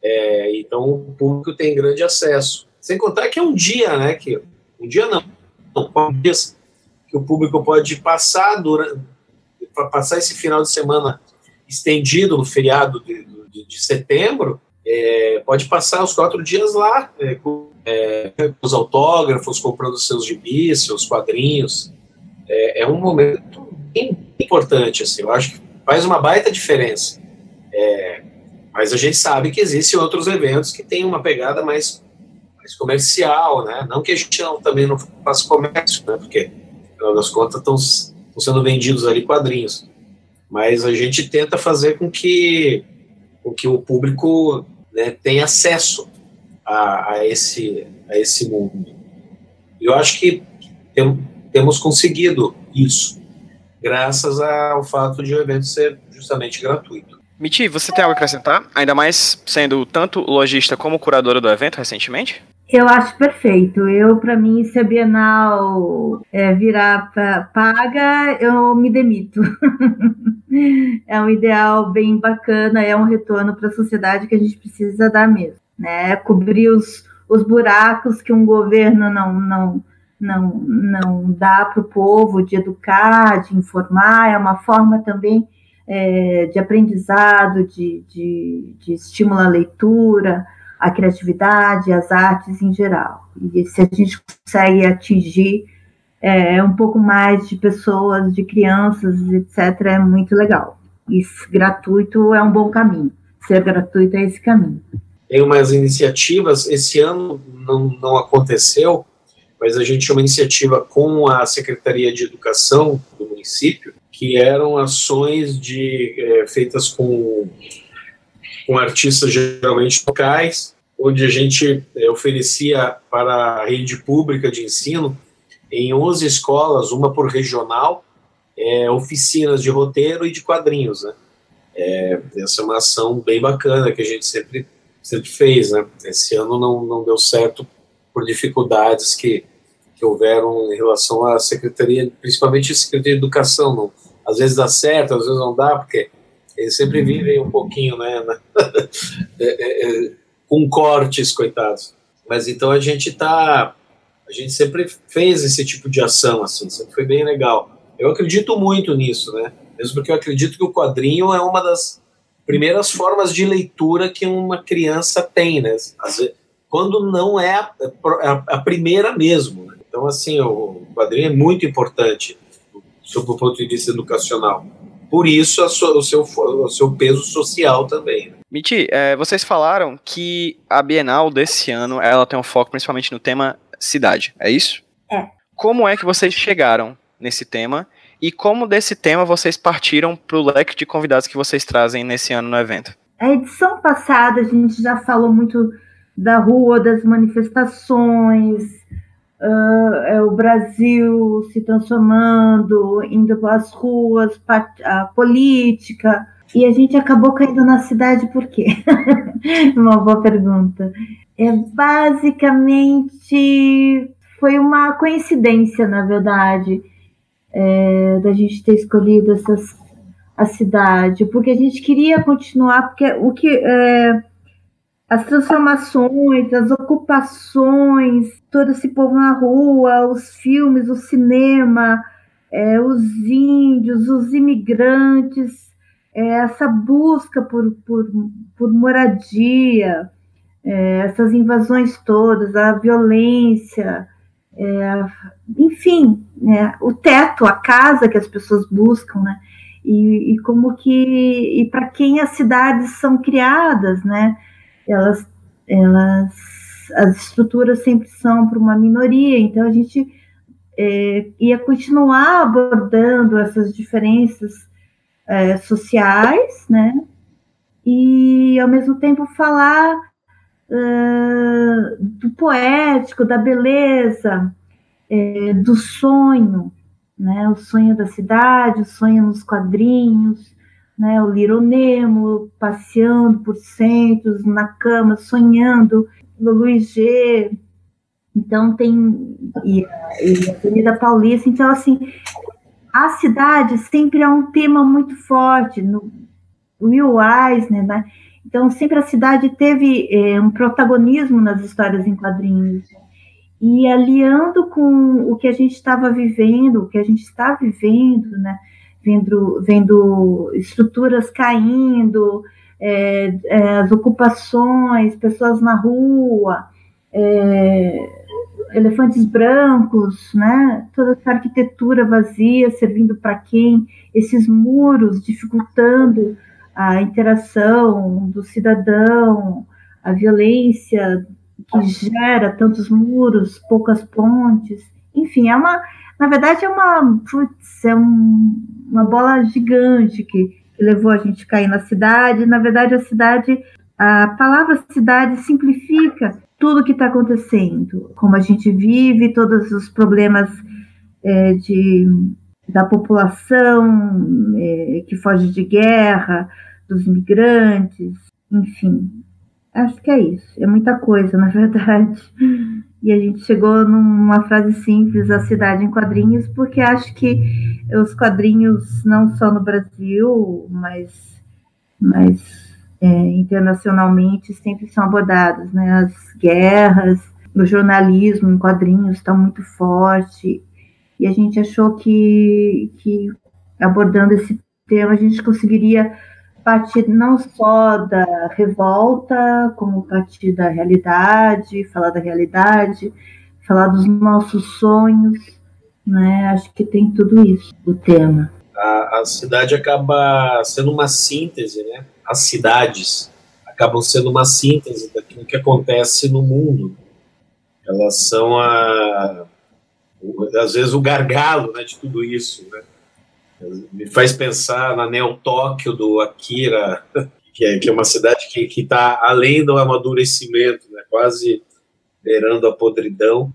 S3: É, então o público tem grande acesso. Sem contar que é um dia, né? Que um dia não, que o público pode passar durante passar esse final de semana estendido no feriado de, de, de setembro, é, pode passar os quatro dias lá, é, com, é, os autógrafos, comprando seus gibis, seus quadrinhos. É, é, um momento bem importante, assim, eu acho que faz uma baita diferença. É, mas a gente sabe que existem outros eventos que têm uma pegada mais, mais comercial, né? Não que a gente não, também não faça comércio, né? Porque, afinal das contas, estão sendo vendidos ali quadrinhos. Mas a gente tenta fazer com que, com que o público né, tenha acesso a, a, esse, a esse mundo. Eu acho que tem, temos conseguido isso, graças ao fato de o evento ser justamente gratuito.
S1: Miti, você tem algo a acrescentar? Ainda mais sendo tanto lojista como curadora do evento recentemente?
S2: Eu acho perfeito. Eu, para mim, se a Bienal é, virar paga, eu me demito. é um ideal bem bacana, é um retorno para a sociedade que a gente precisa dar mesmo. Né? Cobrir os, os buracos que um governo não, não, não, não dá para o povo de educar, de informar, é uma forma também é, de aprendizado, de, de, de estímulo à leitura a criatividade, as artes em geral. E se a gente consegue atingir é, um pouco mais de pessoas, de crianças, etc., é muito legal. E gratuito é um bom caminho. Ser gratuito é esse caminho.
S3: Tem umas iniciativas, esse ano não, não aconteceu, mas a gente tinha uma iniciativa com a Secretaria de Educação do município, que eram ações de, é, feitas com com artistas geralmente locais, onde a gente é, oferecia para a rede pública de ensino, em 11 escolas, uma por regional, é, oficinas de roteiro e de quadrinhos. Né? É, essa é uma ação bem bacana que a gente sempre, sempre fez. Né? Esse ano não, não deu certo por dificuldades que, que houveram em relação à Secretaria, principalmente a Secretaria de Educação. Não, às vezes dá certo, às vezes não dá, porque eles sempre uhum. vivem um pouquinho, né? é, é, é, com cortes, coitados. Mas então a gente tá. A gente sempre fez esse tipo de ação, assim, sempre foi bem legal. Eu acredito muito nisso, né? Mesmo porque eu acredito que o quadrinho é uma das primeiras formas de leitura que uma criança tem, né? Quando não é a, a, a primeira mesmo. Né? Então, assim, o quadrinho é muito importante sob o ponto de vista educacional por isso o, seu, o seu peso social também. Né?
S1: Miti, é, vocês falaram que a Bienal desse ano ela tem um foco principalmente no tema cidade, é isso?
S2: É.
S1: Como é que vocês chegaram nesse tema e como desse tema vocês partiram para o leque de convidados que vocês trazem nesse ano no evento?
S2: A edição passada a gente já falou muito da rua, das manifestações, uh, é o Brasil se transformando, indo para as ruas, a política, e a gente acabou caindo na cidade por quê? uma boa pergunta. É basicamente foi uma coincidência, na verdade, é, da gente ter escolhido essas, a cidade, porque a gente queria continuar, porque o que é, as transformações, as ocupações, todo esse povo na rua, os filmes, o cinema, é, os índios, os imigrantes, essa busca por, por, por moradia, é, essas invasões todas, a violência, é, enfim, né, o teto, a casa que as pessoas buscam, né? E, e como que e para quem as cidades são criadas, né? elas, elas, as estruturas sempre são para uma minoria, então a gente é, ia continuar abordando essas diferenças é, sociais, né? E ao mesmo tempo falar uh, do poético, da beleza, é, do sonho, né? O sonho da cidade, o sonho nos quadrinhos, né? O Little Nemo passeando por centros, na cama, sonhando, no Luiz G. Então tem e, e a Avenida Paulista. Então, assim, a cidade sempre é um tema muito forte. No Will Eisner, né? Então, sempre a cidade teve é, um protagonismo nas histórias em quadrinhos. e aliando com o que a gente estava vivendo, o que a gente está vivendo, né? Vendo, vendo estruturas caindo, é, é, as ocupações, pessoas na rua, é, elefantes brancos, né? Toda essa arquitetura vazia servindo para quem? Esses muros dificultando a interação do cidadão, a violência que gera tantos muros, poucas pontes, enfim, é uma, na verdade é uma, putz, é um, uma bola gigante que, que levou a gente a cair na cidade. Na verdade, a cidade, a palavra cidade simplifica tudo que está acontecendo, como a gente vive, todos os problemas é, de, da população é, que foge de guerra, dos imigrantes, enfim, Acho que é isso. É muita coisa, na verdade. E a gente chegou numa frase simples, a cidade em quadrinhos, porque acho que os quadrinhos, não só no Brasil, mas, mas é, internacionalmente, sempre são abordados. Né? As guerras, o jornalismo em quadrinhos está muito forte. E a gente achou que, que abordando esse tema, a gente conseguiria partir não só da revolta, como partir da realidade, falar da realidade, falar dos nossos sonhos, né? Acho que tem tudo isso, o tema.
S3: A, a cidade acaba sendo uma síntese, né? As cidades acabam sendo uma síntese daquilo que acontece no mundo. Elas são a, às vezes o gargalo né, de tudo isso, né? Me faz pensar na Neo Tóquio do Akira, que é, que é uma cidade que está além do amadurecimento, né, quase beirando a podridão.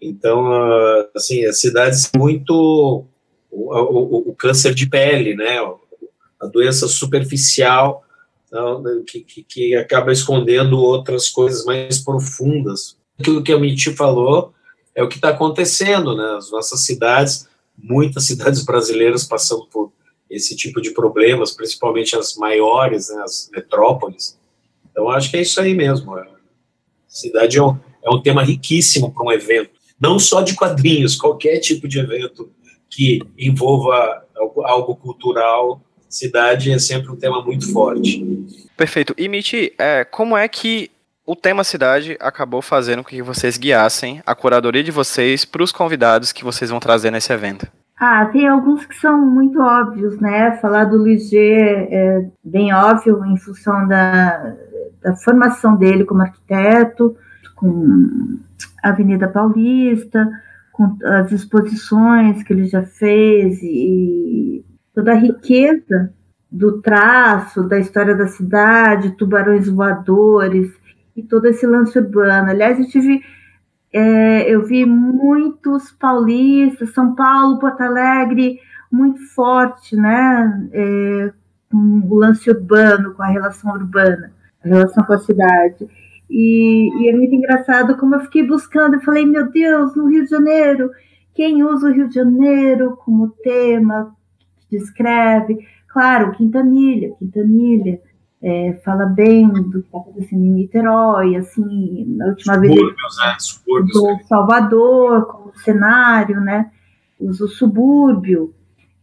S3: Então, assim, as cidades muito o, o, o, câncer de pele, né, a doença superficial que, que, que, acaba escondendo outras coisas mais profundas. Aquilo que a Miti falou é o que está acontecendo, né, as nossas cidades muitas cidades brasileiras passando por esse tipo de problemas, principalmente as maiores, né, as metrópoles. Então, acho que é isso aí mesmo. A cidade é um, é um tema riquíssimo para um evento, não só de quadrinhos, qualquer tipo de evento que envolva algo cultural, cidade é sempre um tema muito forte.
S1: Perfeito. E Mitty, é, como é que o tema cidade acabou fazendo com que vocês guiassem a curadoria de vocês para os convidados que vocês vão trazer nesse evento.
S2: Ah, tem alguns que são muito óbvios, né? Falar do Luiz G é bem óbvio em função da, da formação dele como arquiteto, com a Avenida Paulista, com as exposições que ele já fez e toda a riqueza do traço, da história da cidade, tubarões voadores, e todo esse lance urbano. Aliás, eu tive, é, eu vi muitos paulistas, São Paulo, Porto Alegre, muito forte, né? É, com o lance urbano, com a relação urbana, a relação com a cidade. E, e, é muito engraçado como eu fiquei buscando, eu falei, meu Deus, no Rio de Janeiro, quem usa o Rio de Janeiro como tema, descreve? Claro, Quintanilha, Quintanilha é, fala bem do que está acontecendo em Niterói, assim, na última vez
S3: do
S2: Salvador como cenário, né? Usa o subúrbio.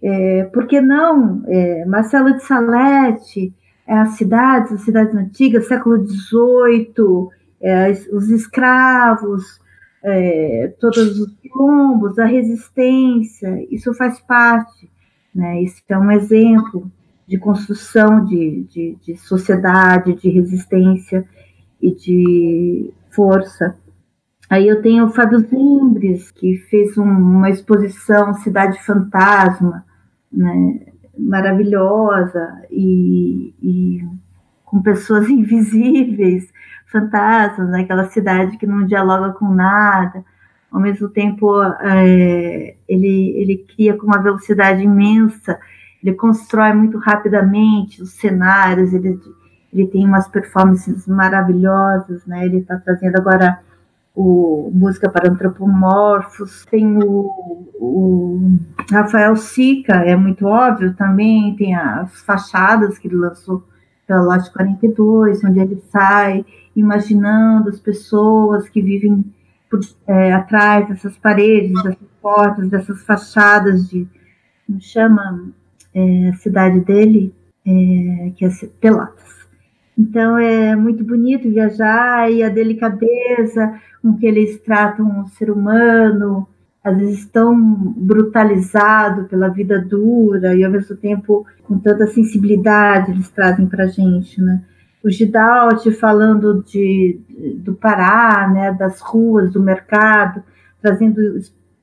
S2: É, por que não? É, Marcelo de Salete, é, as cidades, as cidades antigas, século XVIII, é, os escravos, é, todos os quilombos, a resistência, isso faz parte. Né? É um exemplo de construção de, de, de sociedade, de resistência e de força. Aí eu tenho o Fábio Zimbres, que fez um, uma exposição Cidade Fantasma, né, maravilhosa, e, e, com pessoas invisíveis, fantasmas, né, cidade que não dialoga com nada. Ao mesmo tempo, é, ele, ele cria com uma velocidade imensa ele constrói muito rapidamente os cenários, ele, ele tem umas performances maravilhosas, né? Ele está trazendo agora o Música para Antropomorfos, tem o, o Rafael Sica, é muito óbvio também, tem as fachadas que ele lançou pela Lote 42, onde ele sai imaginando as pessoas que vivem é, atrás dessas paredes, dessas portas, dessas fachadas de, como chama é, a cidade dele, é, que é Pelotas. Então é muito bonito viajar e a delicadeza com que eles tratam o ser humano, às vezes tão brutalizado pela vida dura e ao mesmo tempo com tanta sensibilidade eles trazem para a gente, né? O Gidalt falando de, do Pará, né, das ruas, do mercado, trazendo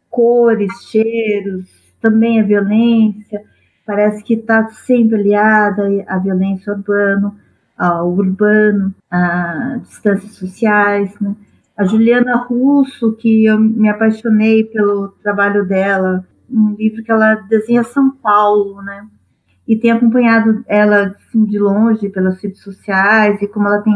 S2: cores, cheiros, também a violência, parece que está sempre aliada à violência urbana, ao urbano, a distâncias sociais, né? A Juliana Russo, que eu me apaixonei pelo trabalho dela, um livro que ela desenha São Paulo, né? E tem acompanhado ela assim, de longe pelas redes sociais e como ela tem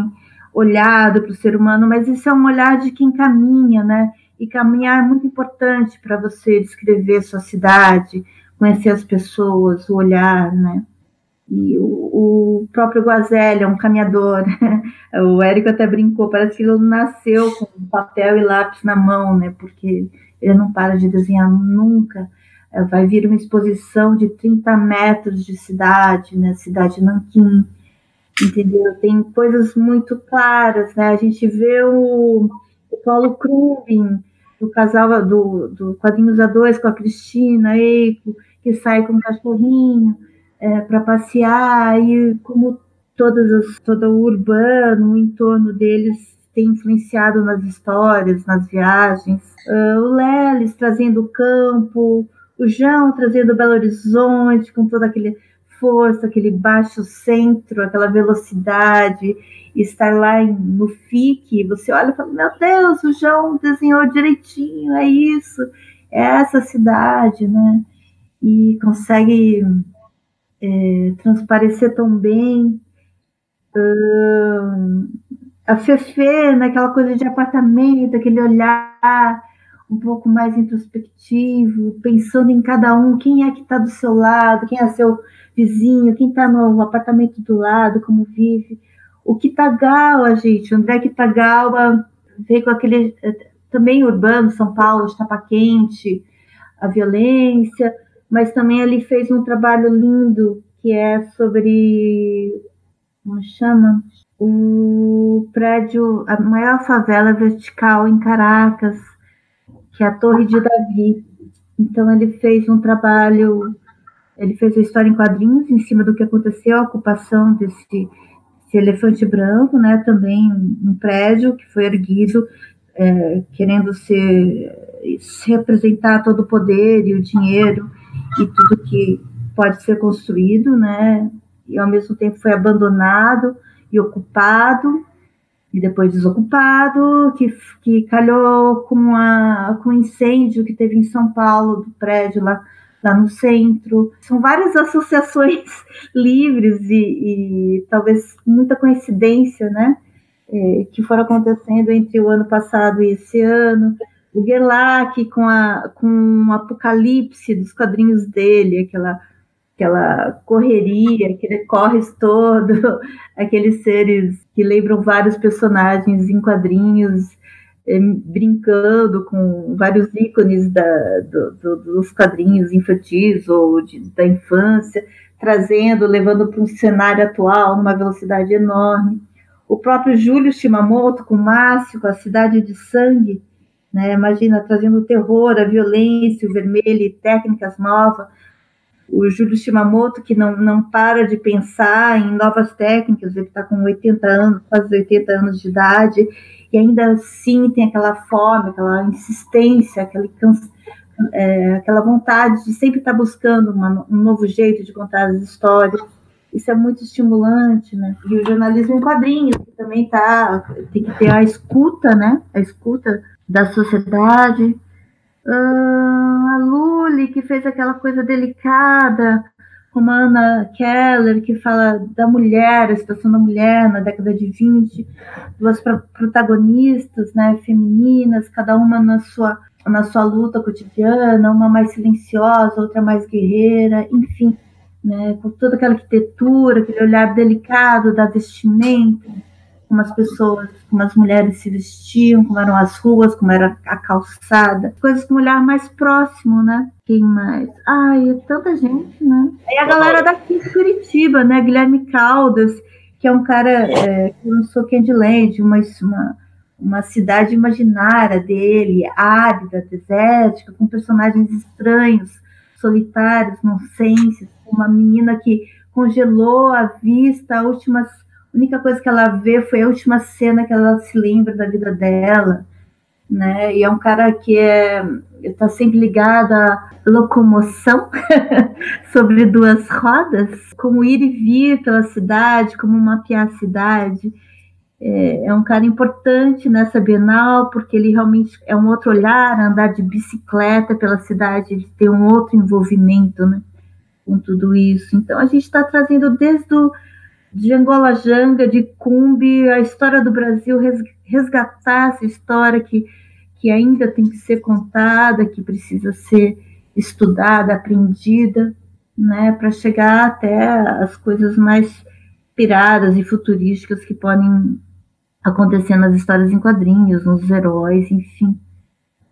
S2: olhado para o ser humano, mas isso é um olhar de quem caminha, né? E caminhar é muito importante para você descrever sua cidade, conhecer as pessoas, o olhar, né? E o, o próprio Guazelli é um caminhador. o Érico até brincou, parece que ele nasceu com papel e lápis na mão, né? Porque ele não para de desenhar nunca. Vai vir uma exposição de 30 metros de cidade, né? Cidade Nanquim, entendeu? Tem coisas muito claras, né? A gente vê o, o Paulo Krubin, do casal do, do Quadrinhos A2 com a Cristina Eico, que sai com um cachorrinho é, para passear e como todas as, todo o urbano, o entorno deles tem influenciado nas histórias, nas viagens. Uh, o Lelis trazendo o campo, o João trazendo Belo Horizonte com toda aquele força, aquele baixo centro, aquela velocidade, estar lá no FIC, você olha e fala, meu Deus, o João desenhou direitinho, é isso, é essa cidade, né? E consegue é, transparecer tão bem. A Fefe, naquela coisa de apartamento, aquele olhar um pouco mais introspectivo, pensando em cada um, quem é que está do seu lado, quem é seu vizinho, quem está no apartamento do lado, como vive. O Kitagawa, gente, André Kitagawa veio com aquele também urbano, São Paulo, estapa quente, a violência, mas também ele fez um trabalho lindo que é sobre como chama o prédio, a maior favela vertical em Caracas, que é a Torre de Davi. Então ele fez um trabalho, ele fez a história em quadrinhos em cima do que aconteceu, a ocupação desse, desse elefante branco, né? Também um prédio que foi erguido é, querendo ser se representar todo o poder e o dinheiro e tudo que pode ser construído, né? E ao mesmo tempo foi abandonado e ocupado e depois desocupado, que, que calhou com, a, com o incêndio que teve em São Paulo, do prédio lá, lá no centro. São várias associações livres e, e talvez muita coincidência, né? É, que foram acontecendo entre o ano passado e esse ano o Gerlach com, a, com o apocalipse dos quadrinhos dele, aquela, aquela correria, aquele corres todo, aqueles seres que lembram vários personagens em quadrinhos, eh, brincando com vários ícones da, do, do, dos quadrinhos infantis ou de, da infância, trazendo, levando para um cenário atual numa velocidade enorme. O próprio Júlio Shimamoto com Márcio, com a Cidade de Sangue, né? Imagina, trazendo o terror, a violência, o vermelho e técnicas novas. O Júlio Shimamoto, que não, não para de pensar em novas técnicas, ele está com 80 anos, quase 80 anos de idade, e ainda assim tem aquela fome, aquela insistência, aquele é, aquela vontade de sempre estar tá buscando uma, um novo jeito de contar as histórias. Isso é muito estimulante, né? E o jornalismo em quadrinhos, também tá, tem que ter a escuta, né? A escuta da sociedade. Uh, a Lully, que fez aquela coisa delicada, como a Ana Keller, que fala da mulher, a situação da mulher na década de 20, duas protagonistas né, femininas, cada uma na sua, na sua luta cotidiana, uma mais silenciosa, outra mais guerreira, enfim, né, com toda aquela arquitetura, aquele olhar delicado da vestimenta, como as pessoas, como as mulheres se vestiam, como eram as ruas, como era a calçada, coisas com um olhar mais próximo, né? Quem mais? Ai, é tanta gente, né? Aí a galera daqui de Curitiba, né? Guilherme Caldas, que é um cara é, que lançou Candyland, uma, uma, uma cidade imaginária dele, árida, desértica, com personagens estranhos, solitários, nonsenses, uma menina que congelou a vista, a última a única coisa que ela vê foi a última cena que ela se lembra da vida dela, né? E é um cara que é está sempre ligado à locomoção sobre duas rodas, como ir e vir pela cidade, como mapear a cidade. É, é um cara importante nessa Bienal, porque ele realmente é um outro olhar, andar de bicicleta pela cidade, ele tem um outro envolvimento, né? Com tudo isso. Então a gente está trazendo desde o de Angola Janga, de Cumbi, a história do Brasil, resgatar essa história que, que ainda tem que ser contada, que precisa ser estudada, aprendida, né, para chegar até as coisas mais piradas e futurísticas que podem acontecer nas histórias em quadrinhos, nos heróis, enfim.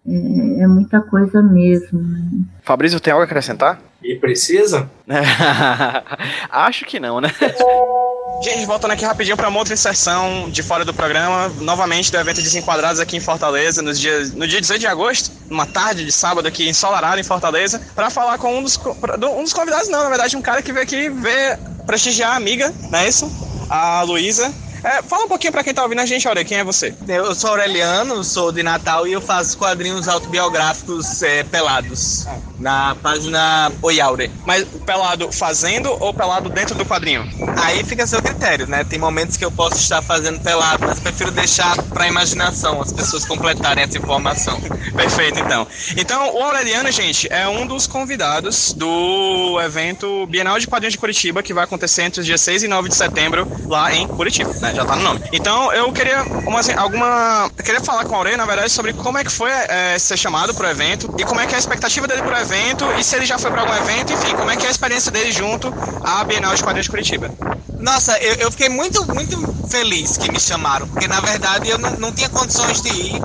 S2: É, é muita coisa mesmo. Né?
S1: Fabrício, tem algo a acrescentar?
S3: E precisa?
S1: Acho que não, né? Gente, voltando aqui rapidinho para uma outra inserção de fora do programa, novamente do evento Desenquadrados aqui em Fortaleza, no dia 18 de agosto, uma tarde de sábado aqui ensolarado em Fortaleza, para falar com um dos, um dos convidados, não, na verdade, um cara que veio aqui ver, prestigiar a amiga, não é isso? A Luísa, é, fala um pouquinho pra quem tá ouvindo a gente, Aurelia, quem é você?
S5: Eu sou Aureliano, sou de Natal e eu faço quadrinhos autobiográficos é, pelados na página Oi Aure.
S1: Mas pelado fazendo ou pelado dentro do quadrinho?
S5: Aí fica a seu critério, né? Tem momentos que eu posso estar fazendo pelado, mas prefiro deixar pra imaginação as pessoas completarem essa informação.
S1: Perfeito, então. Então, o Aureliano, gente, é um dos convidados do evento Bienal de Quadrinhos de Curitiba, que vai acontecer entre os dias 6 e 9 de setembro lá em Curitiba, né? Já tá no nome. Então, eu queria uma, assim, alguma. Eu queria falar com o Aurélio, na verdade, sobre como é que foi é, ser chamado pro evento e como é que é a expectativa dele pro evento e se ele já foi para algum evento, enfim, como é que é a experiência dele junto à Bienal de Quadrinhos de Curitiba.
S5: Nossa, eu, eu, fiquei muito, muito feliz que me chamaram, porque na verdade eu não, não tinha condições de ir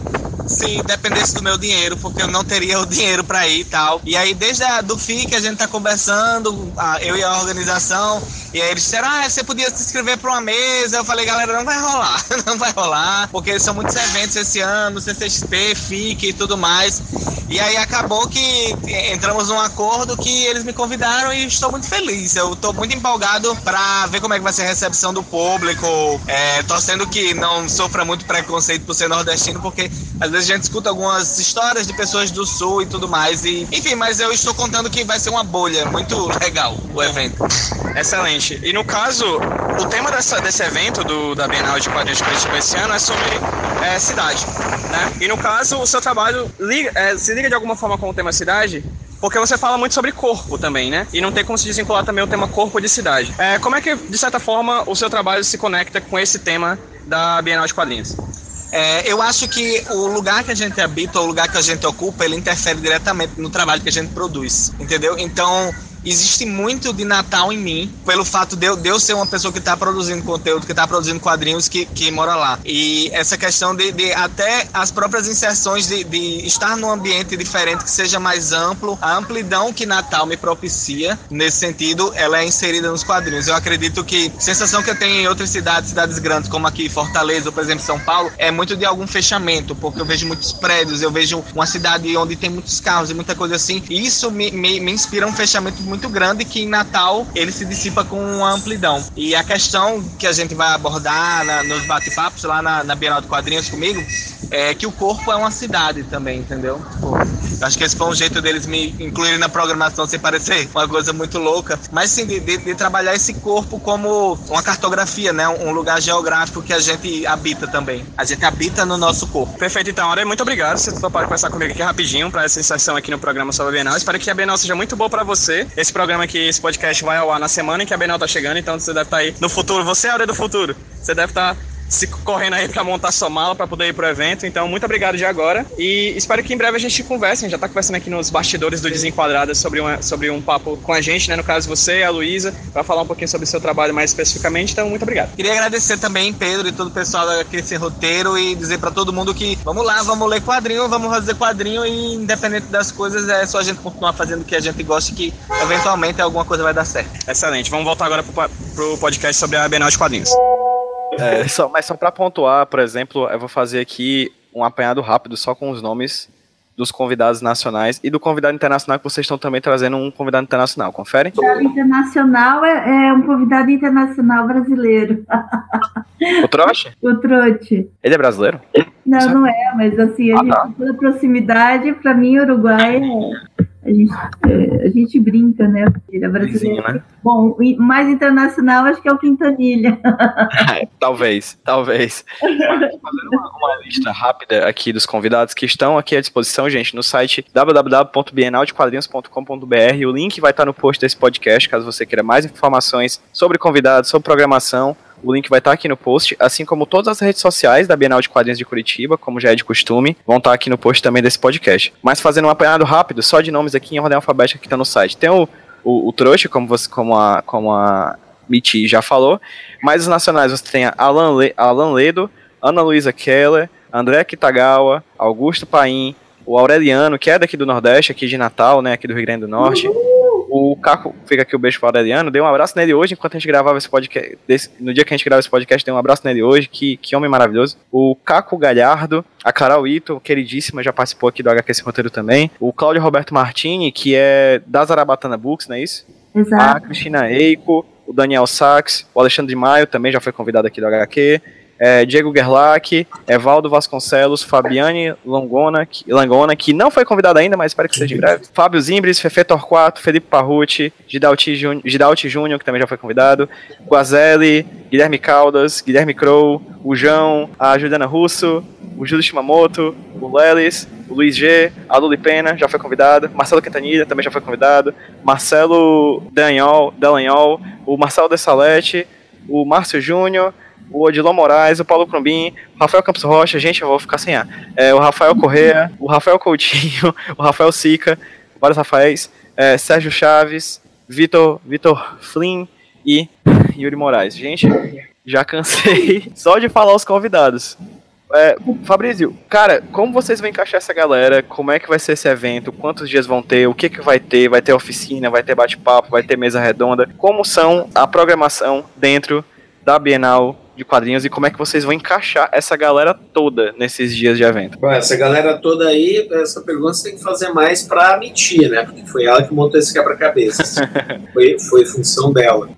S5: se dependesse do meu dinheiro, porque eu não teria o dinheiro para ir e tal. E aí, desde a, do que a gente tá conversando, a, eu e a organização, e aí eles disseram, ah, você podia se inscrever para uma mesa. Eu falei, galera, não vai rolar, não vai rolar, porque são muitos eventos esse ano, CCXP, FIC e tudo mais. E aí acabou que entramos num acordo que eles me convidaram e estou muito feliz. Eu estou muito empolgado para ver como é que vai ser a recepção do público, é, torcendo que não sofra muito preconceito por ser nordestino, porque às vezes a gente escuta algumas histórias de pessoas do sul e tudo mais. E, enfim, mas eu estou contando que vai ser uma bolha. Muito legal o evento.
S1: Excelente. E no caso, o tema dessa, desse evento do, da Bienal de Quadrinhos Curitiba esse ano é sobre é, cidade. Né? E no caso, o seu trabalho liga, é, se liga de alguma forma com o tema cidade? Porque você fala muito sobre corpo também, né? E não tem como se desvincular também o tema corpo de cidade. É, como é que, de certa forma, o seu trabalho se conecta com esse tema da Bienal de Quadrinhos?
S5: É, eu acho que o lugar que a gente habita, o lugar que a gente ocupa, ele interfere diretamente no trabalho que a gente produz, entendeu? Então, existe muito de Natal em mim, pelo fato de eu, de eu ser uma pessoa que está produzindo conteúdo, que está produzindo quadrinhos, que, que mora lá. E essa questão de, de até as próprias inserções de, de estar num ambiente diferente, que seja mais amplo, a amplidão que Natal me propicia, nesse sentido, ela é inserida nos quadrinhos. Eu acredito que a sensação que eu tenho em outras cidades, cidades grandes, como aqui Fortaleza, ou por exemplo São Paulo, é muito de algum fechamento, porque eu vejo muitos prédios, eu vejo uma cidade onde tem muitos carros e muita coisa assim, e isso me, me, me inspira um fechamento muito muito grande que em Natal ele se dissipa com uma amplidão. E a questão que a gente vai abordar na, nos bate-papos lá na, na Bienal de Quadrinhos comigo é que o corpo é uma cidade também, entendeu? Acho que esse foi um jeito deles me incluírem na programação sem parecer uma coisa muito louca. Mas sim, de, de, de trabalhar esse corpo como uma cartografia, né? Um lugar geográfico que a gente habita também. A gente habita no nosso corpo.
S1: Perfeito, então, Aure, muito obrigado. Você pode conversar comigo aqui rapidinho para essa inserção aqui no programa sobre a Bienal. Espero que a Bienal seja muito boa para você. Esse programa aqui, esse podcast vai ao ar na semana em que a Bienal tá chegando, então você deve estar tá aí no futuro. Você, Aure do futuro, você deve estar tá se correndo aí para montar sua mala para poder ir pro evento. Então, muito obrigado de agora. E espero que em breve a gente converse. A gente já tá conversando aqui nos bastidores do Desenquadradas sobre, uma, sobre um papo com a gente, né? No caso, você e a Luísa, para falar um pouquinho sobre o seu trabalho mais especificamente. Então, muito obrigado.
S5: Queria agradecer também, Pedro, e todo o pessoal desse roteiro e dizer para todo mundo que vamos lá, vamos ler quadrinho, vamos fazer quadrinho e independente das coisas, é só a gente continuar fazendo o que a gente gosta que eventualmente alguma coisa vai dar certo.
S1: Excelente. Vamos voltar agora pro, pro podcast sobre a Bienal de Quadrinhos. É, só, mas só para pontuar, por exemplo, eu vou fazer aqui um apanhado rápido só com os nomes dos convidados nacionais e do convidado internacional que vocês estão também trazendo um convidado internacional. Confere?
S2: O convidado internacional é, é um convidado internacional brasileiro.
S1: O Trote?
S2: O Trote.
S1: Ele é brasileiro?
S2: Não, não é, mas assim, a ah, gente, tá. toda proximidade, para mim, Uruguai é a gente, é, a gente brinca, né? Ele é brasileiro. Sim, né? Bom, mais internacional acho que é o Quintanilha.
S1: É, talvez, talvez. Mas, fazendo uma, uma, lista rápida aqui dos convidados que estão aqui à disposição, gente, no site www.bienaldequadrinhos.com.br. O link vai estar no post desse podcast, caso você queira mais informações sobre convidados, sobre programação. O link vai estar aqui no post, assim como todas as redes sociais da Bienal de Quadrinhos de Curitiba, como já é de costume, vão estar aqui no post também desse podcast. Mas fazendo um apanhado rápido, só de nomes aqui em ordem alfabética que está no site. Tem o, o, o Trouxa, como, você, como a, como a Miti já falou, mas os nacionais você tem Alan, Le, Alan Ledo, Ana Luísa Keller, André Kitagawa, Augusto Paim, o Aureliano, que é daqui do Nordeste, aqui de Natal, né, aqui do Rio Grande do Norte. O Caco, fica aqui o beijo para o Aureliano, dei um abraço nele hoje, enquanto a gente gravava esse podcast, desse, no dia que a gente gravava esse podcast, dei um abraço nele hoje, que, que homem maravilhoso. O Caco Galhardo, a Carol Ito, queridíssima, já participou aqui do HQ Esse Roteiro também. O Cláudio Roberto Martini, que é da Zarabatana Books, não é isso?
S2: Exato.
S1: A Cristina Eiko, o Daniel Sachs, o Alexandre Maio também já foi convidado aqui do HQ é, Diego Gerlach, Evaldo Vasconcelos, Fabiane Langona que, Langona, que não foi convidado ainda, mas espero que seja em breve. Fábio Zimbres, Fefe Torquato, Felipe Parrucci, Gidalti Júnior, que também já foi convidado, Guazelli, Guilherme Caldas, Guilherme Crow, o João, a Juliana Russo, o Júlio Shimamoto, o Lelis, o Luiz G, a Luli Pena, já foi convidado, Marcelo Quintanilha também já foi convidado, Marcelo Dallagnol, Dallagnol o Marcelo Dessalete, o Márcio Júnior, o Odilon Moraes, o Paulo Crumbin, o Rafael Campos Rocha, gente, eu vou ficar sem ar. É, o Rafael Correa, o Rafael Coutinho, o Rafael Sica, vários Rafaéis, é, Sérgio Chaves, Vitor, Vitor Flynn e Yuri Moraes. Gente, já cansei só de falar os convidados. É, Fabrício, cara, como vocês vão encaixar essa galera? Como é que vai ser esse evento? Quantos dias vão ter? O que que vai ter? Vai ter oficina? Vai ter bate-papo? Vai ter mesa redonda? Como são a programação dentro da Bienal de quadrinhos e como é que vocês vão encaixar essa galera toda nesses dias de evento?
S3: Bom, essa galera toda aí, essa pergunta você tem que fazer mais para mentir, né? Porque foi ela que montou esse quebra-cabeças. foi, foi função dela.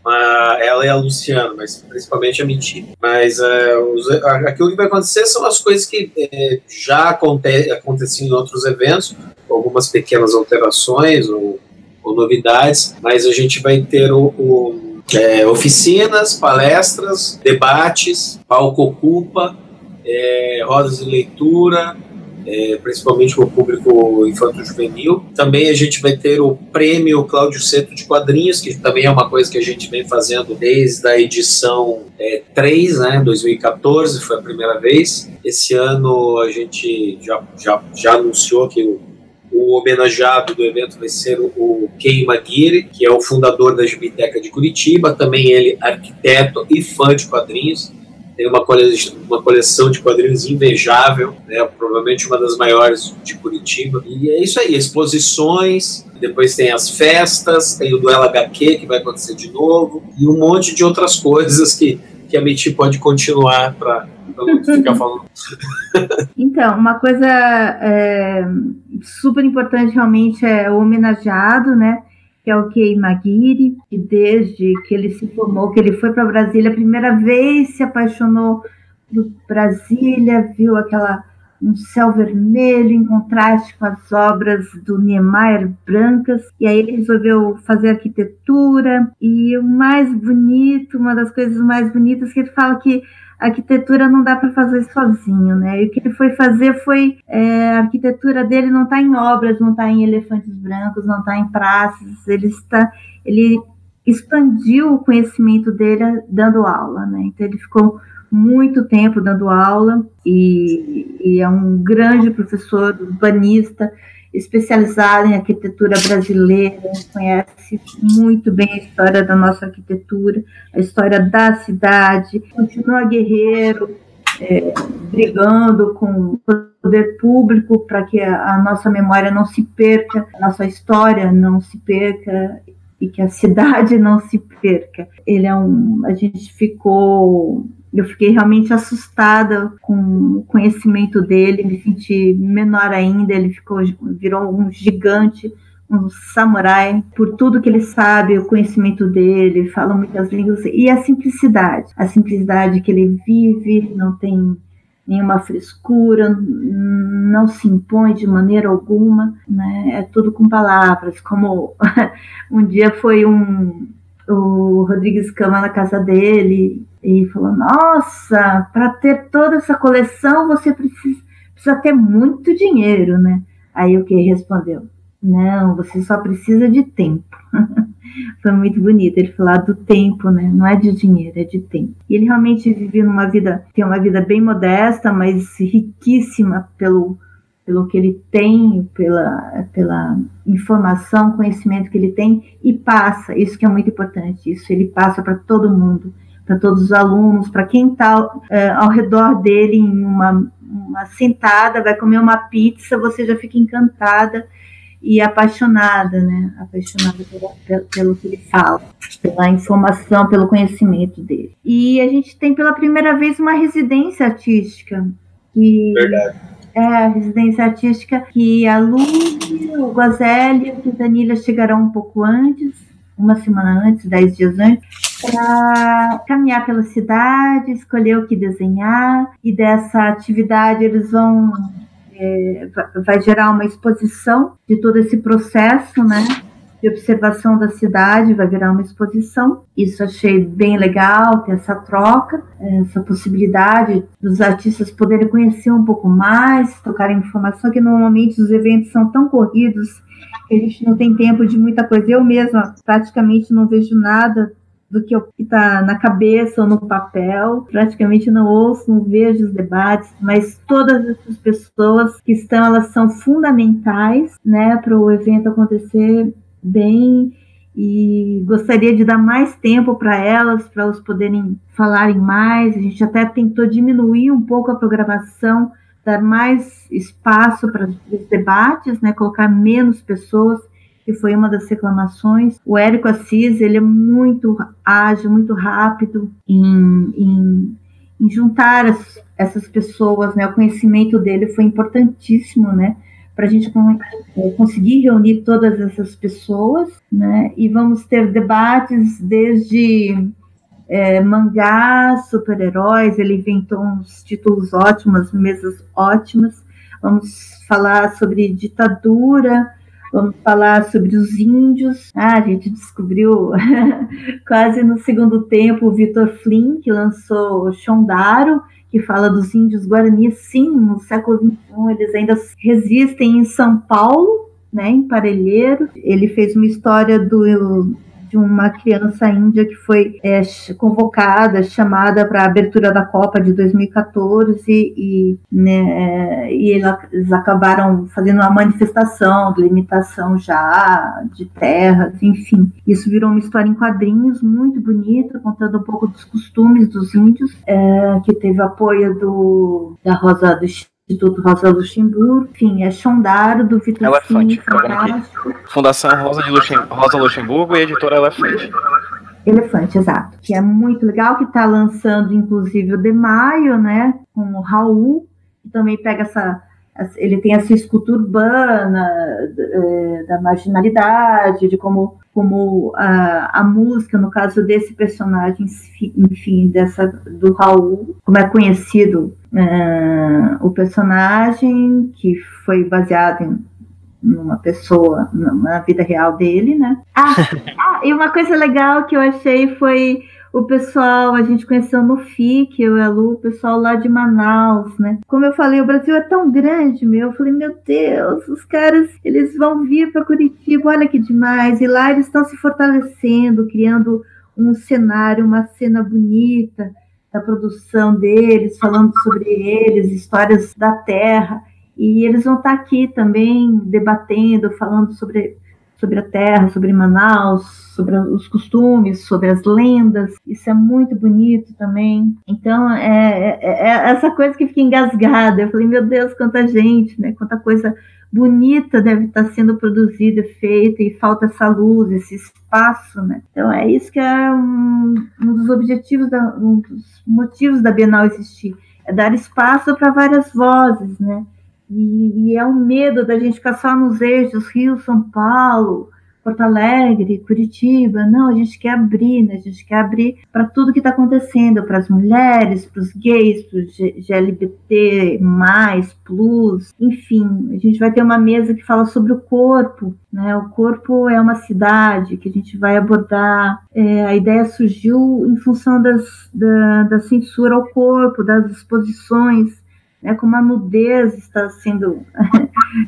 S3: Ela e a Luciana, mas principalmente a mentir. Mas uh, os, aquilo que vai acontecer são as coisas que uh, já aconte, aconteciam em outros eventos, algumas pequenas alterações ou, ou novidades, mas a gente vai ter o, o é, oficinas, palestras, debates, palco ocupa, é, rodas de leitura, é, principalmente para o público infanto-juvenil. Também a gente vai ter o prêmio Cláudio Seto de Quadrinhos, que também é uma coisa que a gente vem fazendo desde a edição é, 3, né, 2014, foi a primeira vez. Esse ano a gente já, já, já anunciou que o o homenageado do evento vai ser o Kei Maguire, que é o fundador da Biblioteca de Curitiba, também ele arquiteto e fã de quadrinhos. Tem uma coleção, uma coleção de quadrinhos invejável, né? provavelmente uma das maiores de Curitiba. E é isso aí, exposições, depois tem as festas, tem o Duelo HQ que vai acontecer de novo, e um monte de outras coisas que, que a Meti pode continuar para ficar falando.
S2: então, uma coisa é, super importante realmente é o homenageado, né? Que é o Kei Maguire, que desde que ele se formou, que ele foi para Brasília, a primeira vez se apaixonou por Brasília, viu aquela um céu vermelho em contraste com as obras do Niemeyer brancas, e aí ele resolveu fazer arquitetura, e o mais bonito, uma das coisas mais bonitas que ele fala que arquitetura não dá para fazer sozinho, né? E o que ele foi fazer foi é, a arquitetura dele não está em obras, não está em elefantes brancos, não está em praças, ele está, ele expandiu o conhecimento dele dando aula, né? Então ele ficou muito tempo dando aula e, e é um grande professor urbanista, especializado em arquitetura brasileira, conhece muito bem a história da nossa arquitetura, a história da cidade, continua guerreiro, é, brigando com o poder público para que a, a, nossa memória não se perca, a nossa história não se perca e que a cidade não se perca. Ele é um, a gente ficou eu fiquei realmente assustada com o conhecimento dele, me senti menor ainda, ele ficou virou um gigante, um samurai, por tudo que ele sabe, o conhecimento dele, fala muitas línguas e a simplicidade, a simplicidade que ele vive, não tem nenhuma frescura, não se impõe de maneira alguma, né? É tudo com palavras, como um dia foi um o Rodrigues Cama na casa dele e falou: Nossa, para ter toda essa coleção você precisa, precisa ter muito dinheiro, né? Aí o que respondeu? Não, você só precisa de tempo. Foi muito bonito ele falar do tempo, né? Não é de dinheiro, é de tempo. E ele realmente vive numa vida, tem uma vida bem modesta, mas riquíssima pelo pelo que ele tem, pela, pela informação, conhecimento que ele tem e passa. Isso que é muito importante. Isso ele passa para todo mundo, para todos os alunos, para quem está é, ao redor dele em uma, uma sentada, vai comer uma pizza, você já fica encantada e apaixonada, né? Apaixonada pelo, pelo, pelo, que ele fala, pela informação, pelo conhecimento dele. E a gente tem pela primeira vez uma residência artística.
S3: Que Verdade
S2: é a residência artística que a Lu, o Guazelli e o Quintanilha chegarão um pouco antes, uma semana antes, dez dias antes, para caminhar pela cidade, escolher o que desenhar, e dessa atividade eles vão. É, vai gerar uma exposição de todo esse processo, né? de observação da cidade, vai virar uma exposição. Isso achei bem legal, ter essa troca, essa possibilidade dos artistas poderem conhecer um pouco mais, trocarem informação, que normalmente os eventos são tão corridos que a gente não tem tempo de muita coisa. Eu mesma praticamente não vejo nada do que está na cabeça ou no papel. Praticamente não ouço, não vejo os debates, mas todas essas pessoas que estão, elas são fundamentais, né, para o evento acontecer bem e gostaria de dar mais tempo para elas, para elas poderem falarem mais. A gente até tentou diminuir um pouco a programação, dar mais espaço para os debates, né, colocar menos pessoas, que foi uma das reclamações. O Érico Assis, ele é muito ágil, muito rápido em, em, em juntar as, essas pessoas, né, o conhecimento dele foi importantíssimo, né, para a gente é, conseguir reunir todas essas pessoas, né? E vamos ter debates desde é, mangás, super-heróis, ele inventou uns títulos ótimos, mesas ótimas. Vamos falar sobre ditadura, vamos falar sobre os índios. Ah, a gente descobriu quase no segundo tempo o Vitor Flynn, que lançou Shondaro, que fala dos índios Guarani, sim, no século XXI eles ainda resistem em São Paulo, né, em Parelheiro. Ele fez uma história do de uma criança índia que foi é, convocada, chamada para a abertura da Copa de 2014 e, né, e eles acabaram fazendo uma manifestação de limitação já de terras, enfim. Isso virou uma história em quadrinhos muito bonita, contando um pouco dos costumes dos índios, é, que teve apoio do, da Rosa do Instituto Rosa Luxemburgo, enfim, é Chondaro do Vitor
S1: Elefante, Fundação Rosa, de Luxem, Rosa Luxemburgo e editora Elefante.
S2: Elefante, exato. Que é muito legal, que está lançando, inclusive, o De Maio, né? Com o Raul, que também pega essa. Ele tem essa escultura urbana é, da marginalidade, de como como a, a música, no caso desse personagem, enfim, dessa do Raul, como é conhecido uh, o personagem, que foi baseado em numa pessoa, na vida real dele, né? Ah, ah, e uma coisa legal que eu achei foi o pessoal, a gente conheceu no FIC, eu e a Lu, o pessoal lá de Manaus, né? Como eu falei, o Brasil é tão grande, meu. Eu falei, meu Deus, os caras, eles vão vir para Curitiba, olha que demais. E lá eles estão se fortalecendo, criando um cenário, uma cena bonita. da produção deles, falando sobre eles, histórias da terra. E eles vão estar aqui também debatendo, falando sobre, sobre a terra, sobre Manaus, sobre os costumes, sobre as lendas. Isso é muito bonito também. Então, é, é, é essa coisa que fica engasgada. Eu falei, meu Deus, quanta gente, né? Quanta coisa bonita deve estar sendo produzida, feita, e falta essa luz, esse espaço, né? Então é isso que é um, um dos objetivos, da, um dos motivos da Bienal existir, é dar espaço para várias vozes, né? E, e, é um medo da gente ficar só nos eixos Rio, São Paulo, Porto Alegre, Curitiba. Não, a gente quer abrir, né? A gente quer abrir para tudo que está acontecendo, para as mulheres, para os gays, para os GLBT, plus, enfim. A gente vai ter uma mesa que fala sobre o corpo, né? O corpo é uma cidade que a gente vai abordar. É, a ideia surgiu em função das, da, da censura ao corpo, das exposições né, como a nudez está sendo,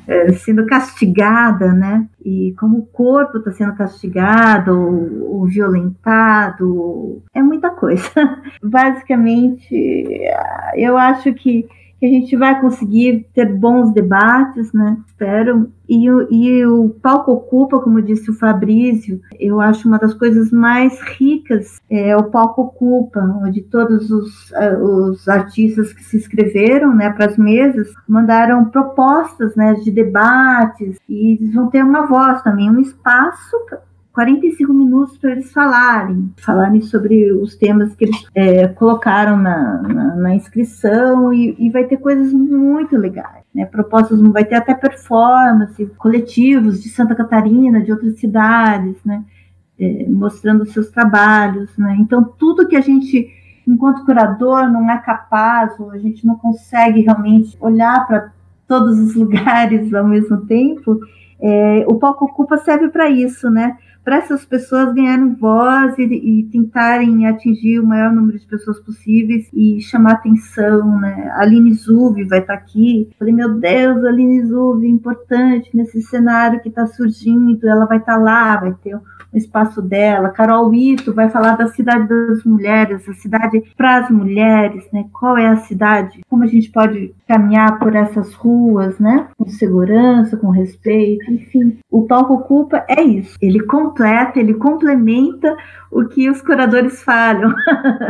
S2: é, sendo castigada, né, e como o corpo está sendo castigado ou, ou, violentado, é muita coisa. Basicamente, eu acho que que a gente vai conseguir ter bons debates, né? Espero. E o, e o palco ocupa, como disse o Fabrício, eu acho uma das coisas mais ricas é o palco ocupa, onde todos os, uh, os artistas que se inscreveram, né, para as mesas, mandaram propostas, né, de debates e eles vão ter uma voz também, um espaço 45 minutos para eles falarem, falarem sobre os temas que eles é, colocaram na, na, na inscrição e, e, vai ter coisas muito legais. Né? Propostas, vai ter até performance, coletivos de Santa Catarina, de outras cidades, né? É, mostrando seus trabalhos. Né? Então, tudo que a gente, enquanto curador, não é capaz, ou a gente não consegue realmente olhar para todos os lugares ao mesmo tempo, é, o palco ocupa serve para isso, né? Para essas pessoas ganharem voz e, e, tentarem atingir o maior número de pessoas possíveis e chamar atenção, né? A Aline Zuvi vai estar tá aqui. Falei, meu Deus, Aline Zuvi, importante nesse cenário que está surgindo, ela vai estar tá lá, vai ter o espaço dela. Carol Ito vai falar da cidade das mulheres, a cidade para as mulheres, né? Qual é a cidade? Como a gente pode caminhar por essas ruas, né? Com segurança, com respeito, enfim. O palco ocupa é isso. Ele completa, ele complementa o que os curadores falham.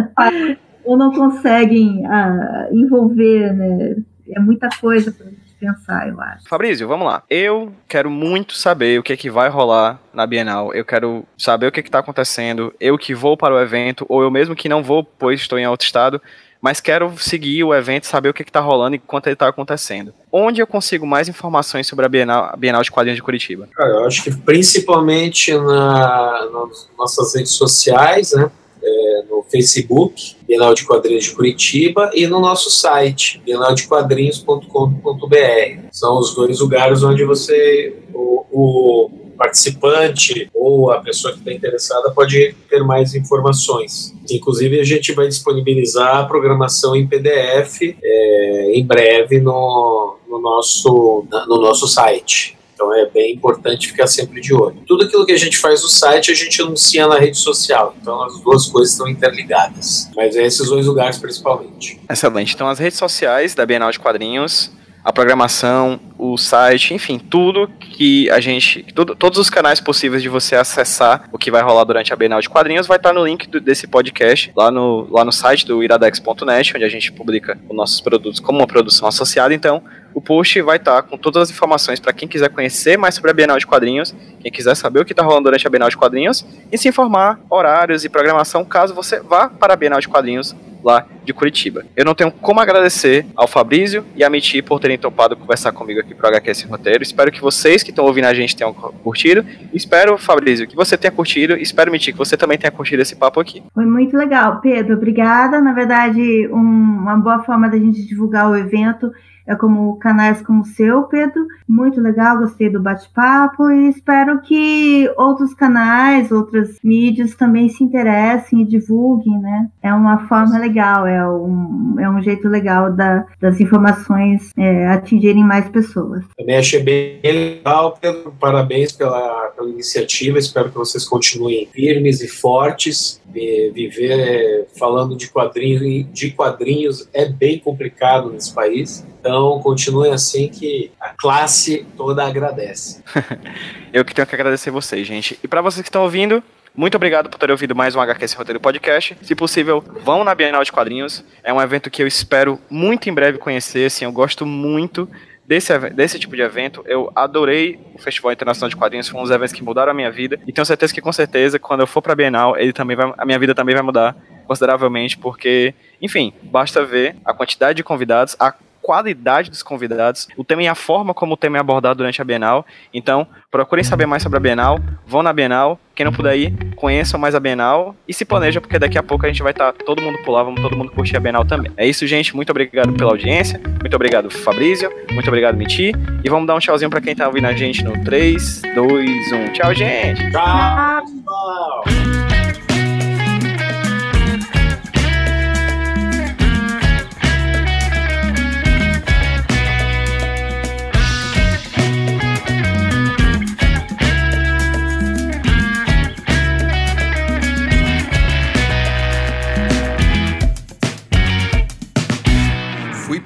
S2: Ou não conseguem ah, envolver, né? É muita coisa para pensar, eu acho.
S1: Fabrício, vamos lá. Eu quero muito saber o que é que vai rolar na Bienal. Eu quero saber o que é que tá acontecendo. Eu que vou para o evento, ou eu mesmo que não vou, pois estou em outro estado, mas quero seguir o evento, saber o que está rolando enquanto ele está acontecendo. Onde eu consigo mais informações sobre a Bienal, a Bienal de Quadrinhos de Curitiba?
S3: Cara, eu acho que principalmente na, nas nossas redes sociais, né? É, no Facebook, Bienal de Quadrinhos de Curitiba, e no nosso site, bienaldequadrinhos.com.br. São os dois lugares onde você, o, o participante ou a pessoa que está interessada pode ter mais informações. Inclusive, a gente vai disponibilizar a programação em PDF é, em breve no, no, nosso, no nosso site. Então é bem importante ficar sempre de olho. Tudo aquilo que a gente faz no site, a gente anuncia na rede social. Então as duas coisas estão interligadas. Mas é esses dois lugares principalmente.
S1: Excelente. Então as redes sociais da Bienal de Quadrinhos a programação, o site, enfim, tudo que a gente. Tudo, todos os canais possíveis de você acessar o que vai rolar durante a Bienal de Quadrinhos vai estar no link do, desse podcast lá no, lá no site do iradex.net, onde a gente publica os nossos produtos como uma produção associada. Então, o post vai estar com todas as informações para quem quiser conhecer mais sobre a Bienal de Quadrinhos, quem quiser saber o que está rolando durante a Bienal de Quadrinhos e se informar horários e programação caso você vá para a Bienal de Quadrinhos lá de Curitiba. Eu não tenho como agradecer ao Fabrício e à Miti por terem topado conversar comigo aqui para o HQS Roteiro. Espero que vocês que estão ouvindo a gente tenham curtido. Espero, Fabrício, que você tenha curtido. Espero, Miti, que você também tenha curtido esse papo aqui.
S2: Foi muito legal, Pedro. Obrigada. Na verdade, um, uma boa forma da gente divulgar o evento é como canais como o seu, Pedro. Muito legal, gostei do bate-papo e espero que outros canais, outras mídias também se interessem e divulguem, né? É uma forma legal, é um, é um jeito legal da, das informações é, atingirem mais pessoas.
S3: Também achei bem legal, Pedro, parabéns pela, pela iniciativa, espero que vocês continuem firmes e fortes. E viver é, falando de quadrinhos, de quadrinhos é bem complicado nesse país, então continuem assim que a classe toda agradece.
S1: Eu que tenho que agradecer vocês, gente. E para vocês que estão ouvindo, muito obrigado por ter ouvido mais um HQS Roteiro Podcast. Se possível, vão na Bienal de Quadrinhos. É um evento que eu espero muito em breve conhecer. Assim, eu gosto muito desse, desse tipo de evento. Eu adorei o Festival Internacional de Quadrinhos. Foi um dos eventos que mudaram a minha vida. E tenho certeza que, com certeza, quando eu for para a Bienal, ele também vai, a minha vida também vai mudar consideravelmente, porque, enfim, basta ver a quantidade de convidados, a qualidade dos convidados, o tema e a forma como o tema é abordado durante a Bienal. Então, procurem saber mais sobre a Bienal, vão na Bienal, quem não puder ir, conheçam mais a Bienal e se planeja, porque daqui a pouco a gente vai estar tá todo mundo por lá, vamos todo mundo curtir a Bienal também. É isso, gente. Muito obrigado pela audiência. Muito obrigado, Fabrício. Muito obrigado, Miti. E vamos dar um tchauzinho para quem tá ouvindo a gente no 3, 2, 1. Tchau, gente!
S3: Tchau!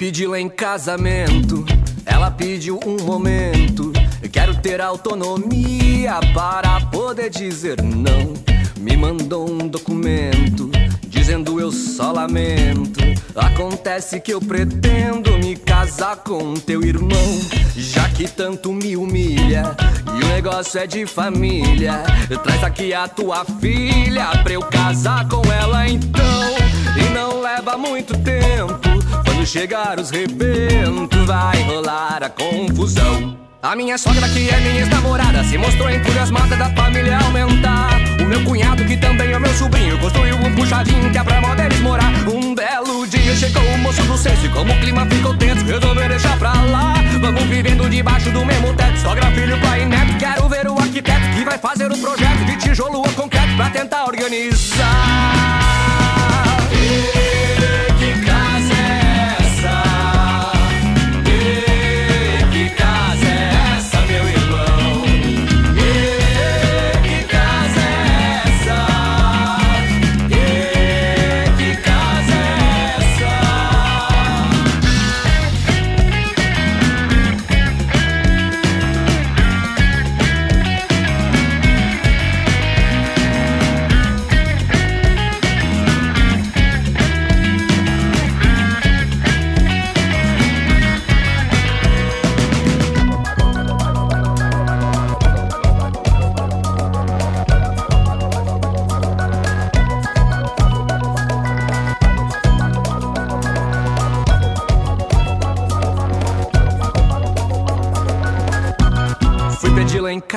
S6: Pedi-la em casamento. Ela pediu um momento. Eu quero ter autonomia para poder dizer não. Me mandou um documento dizendo eu só lamento. Acontece que eu pretendo me casar com teu irmão, já que tanto me humilha. E o negócio é de família. Traz aqui a tua filha pra eu casar com ela então. E não leva muito tempo. Quando chegar os rebentos, vai rolar a confusão. A minha sogra, que é minha ex-namorada, se mostrou entusiasmada da família aumentar. O meu cunhado, que também é meu sobrinho, construiu um puxadinho que é pra moda eles morar. Um belo dia chegou o moço do senso e como o clima ficou tenso, resolveu deixar pra lá. Vamos vivendo debaixo do mesmo teto, sogra, filho, pai e neto. Quero ver o arquiteto que vai fazer o projeto de tijolo ou concreto pra tentar organizar.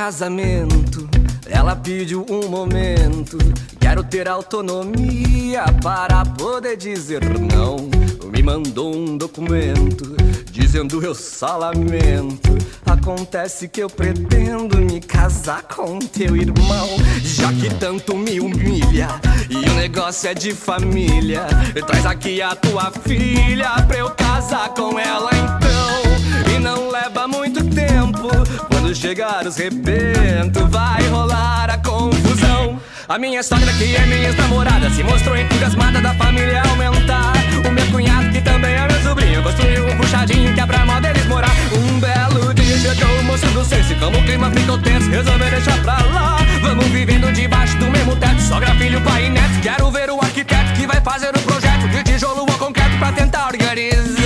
S6: Casamento. Ela pediu um momento. Quero ter autonomia para poder dizer não. Me mandou um documento dizendo eu só lamento. Acontece que eu pretendo me casar com teu irmão, já que tanto me humilha. E o negócio é de família. Traz aqui a tua filha pra eu casar com ela então. E não leva muito tempo chegar os rebentos, vai rolar a confusão. A minha sogra, que é minha namorada, se mostrou entusiasmada da família aumentar. O meu cunhado, que também é meu sobrinho, construiu um puxadinho que é pra moda eles morar. Um belo dia chegou o moço do senso, como o clima ficou tenso, resolveu deixar pra lá. Vamos vivendo debaixo do mesmo teto, sogra, filho, pai e neto. Quero ver o arquiteto que vai fazer o projeto de tijolo ou concreto pra tentar organizar.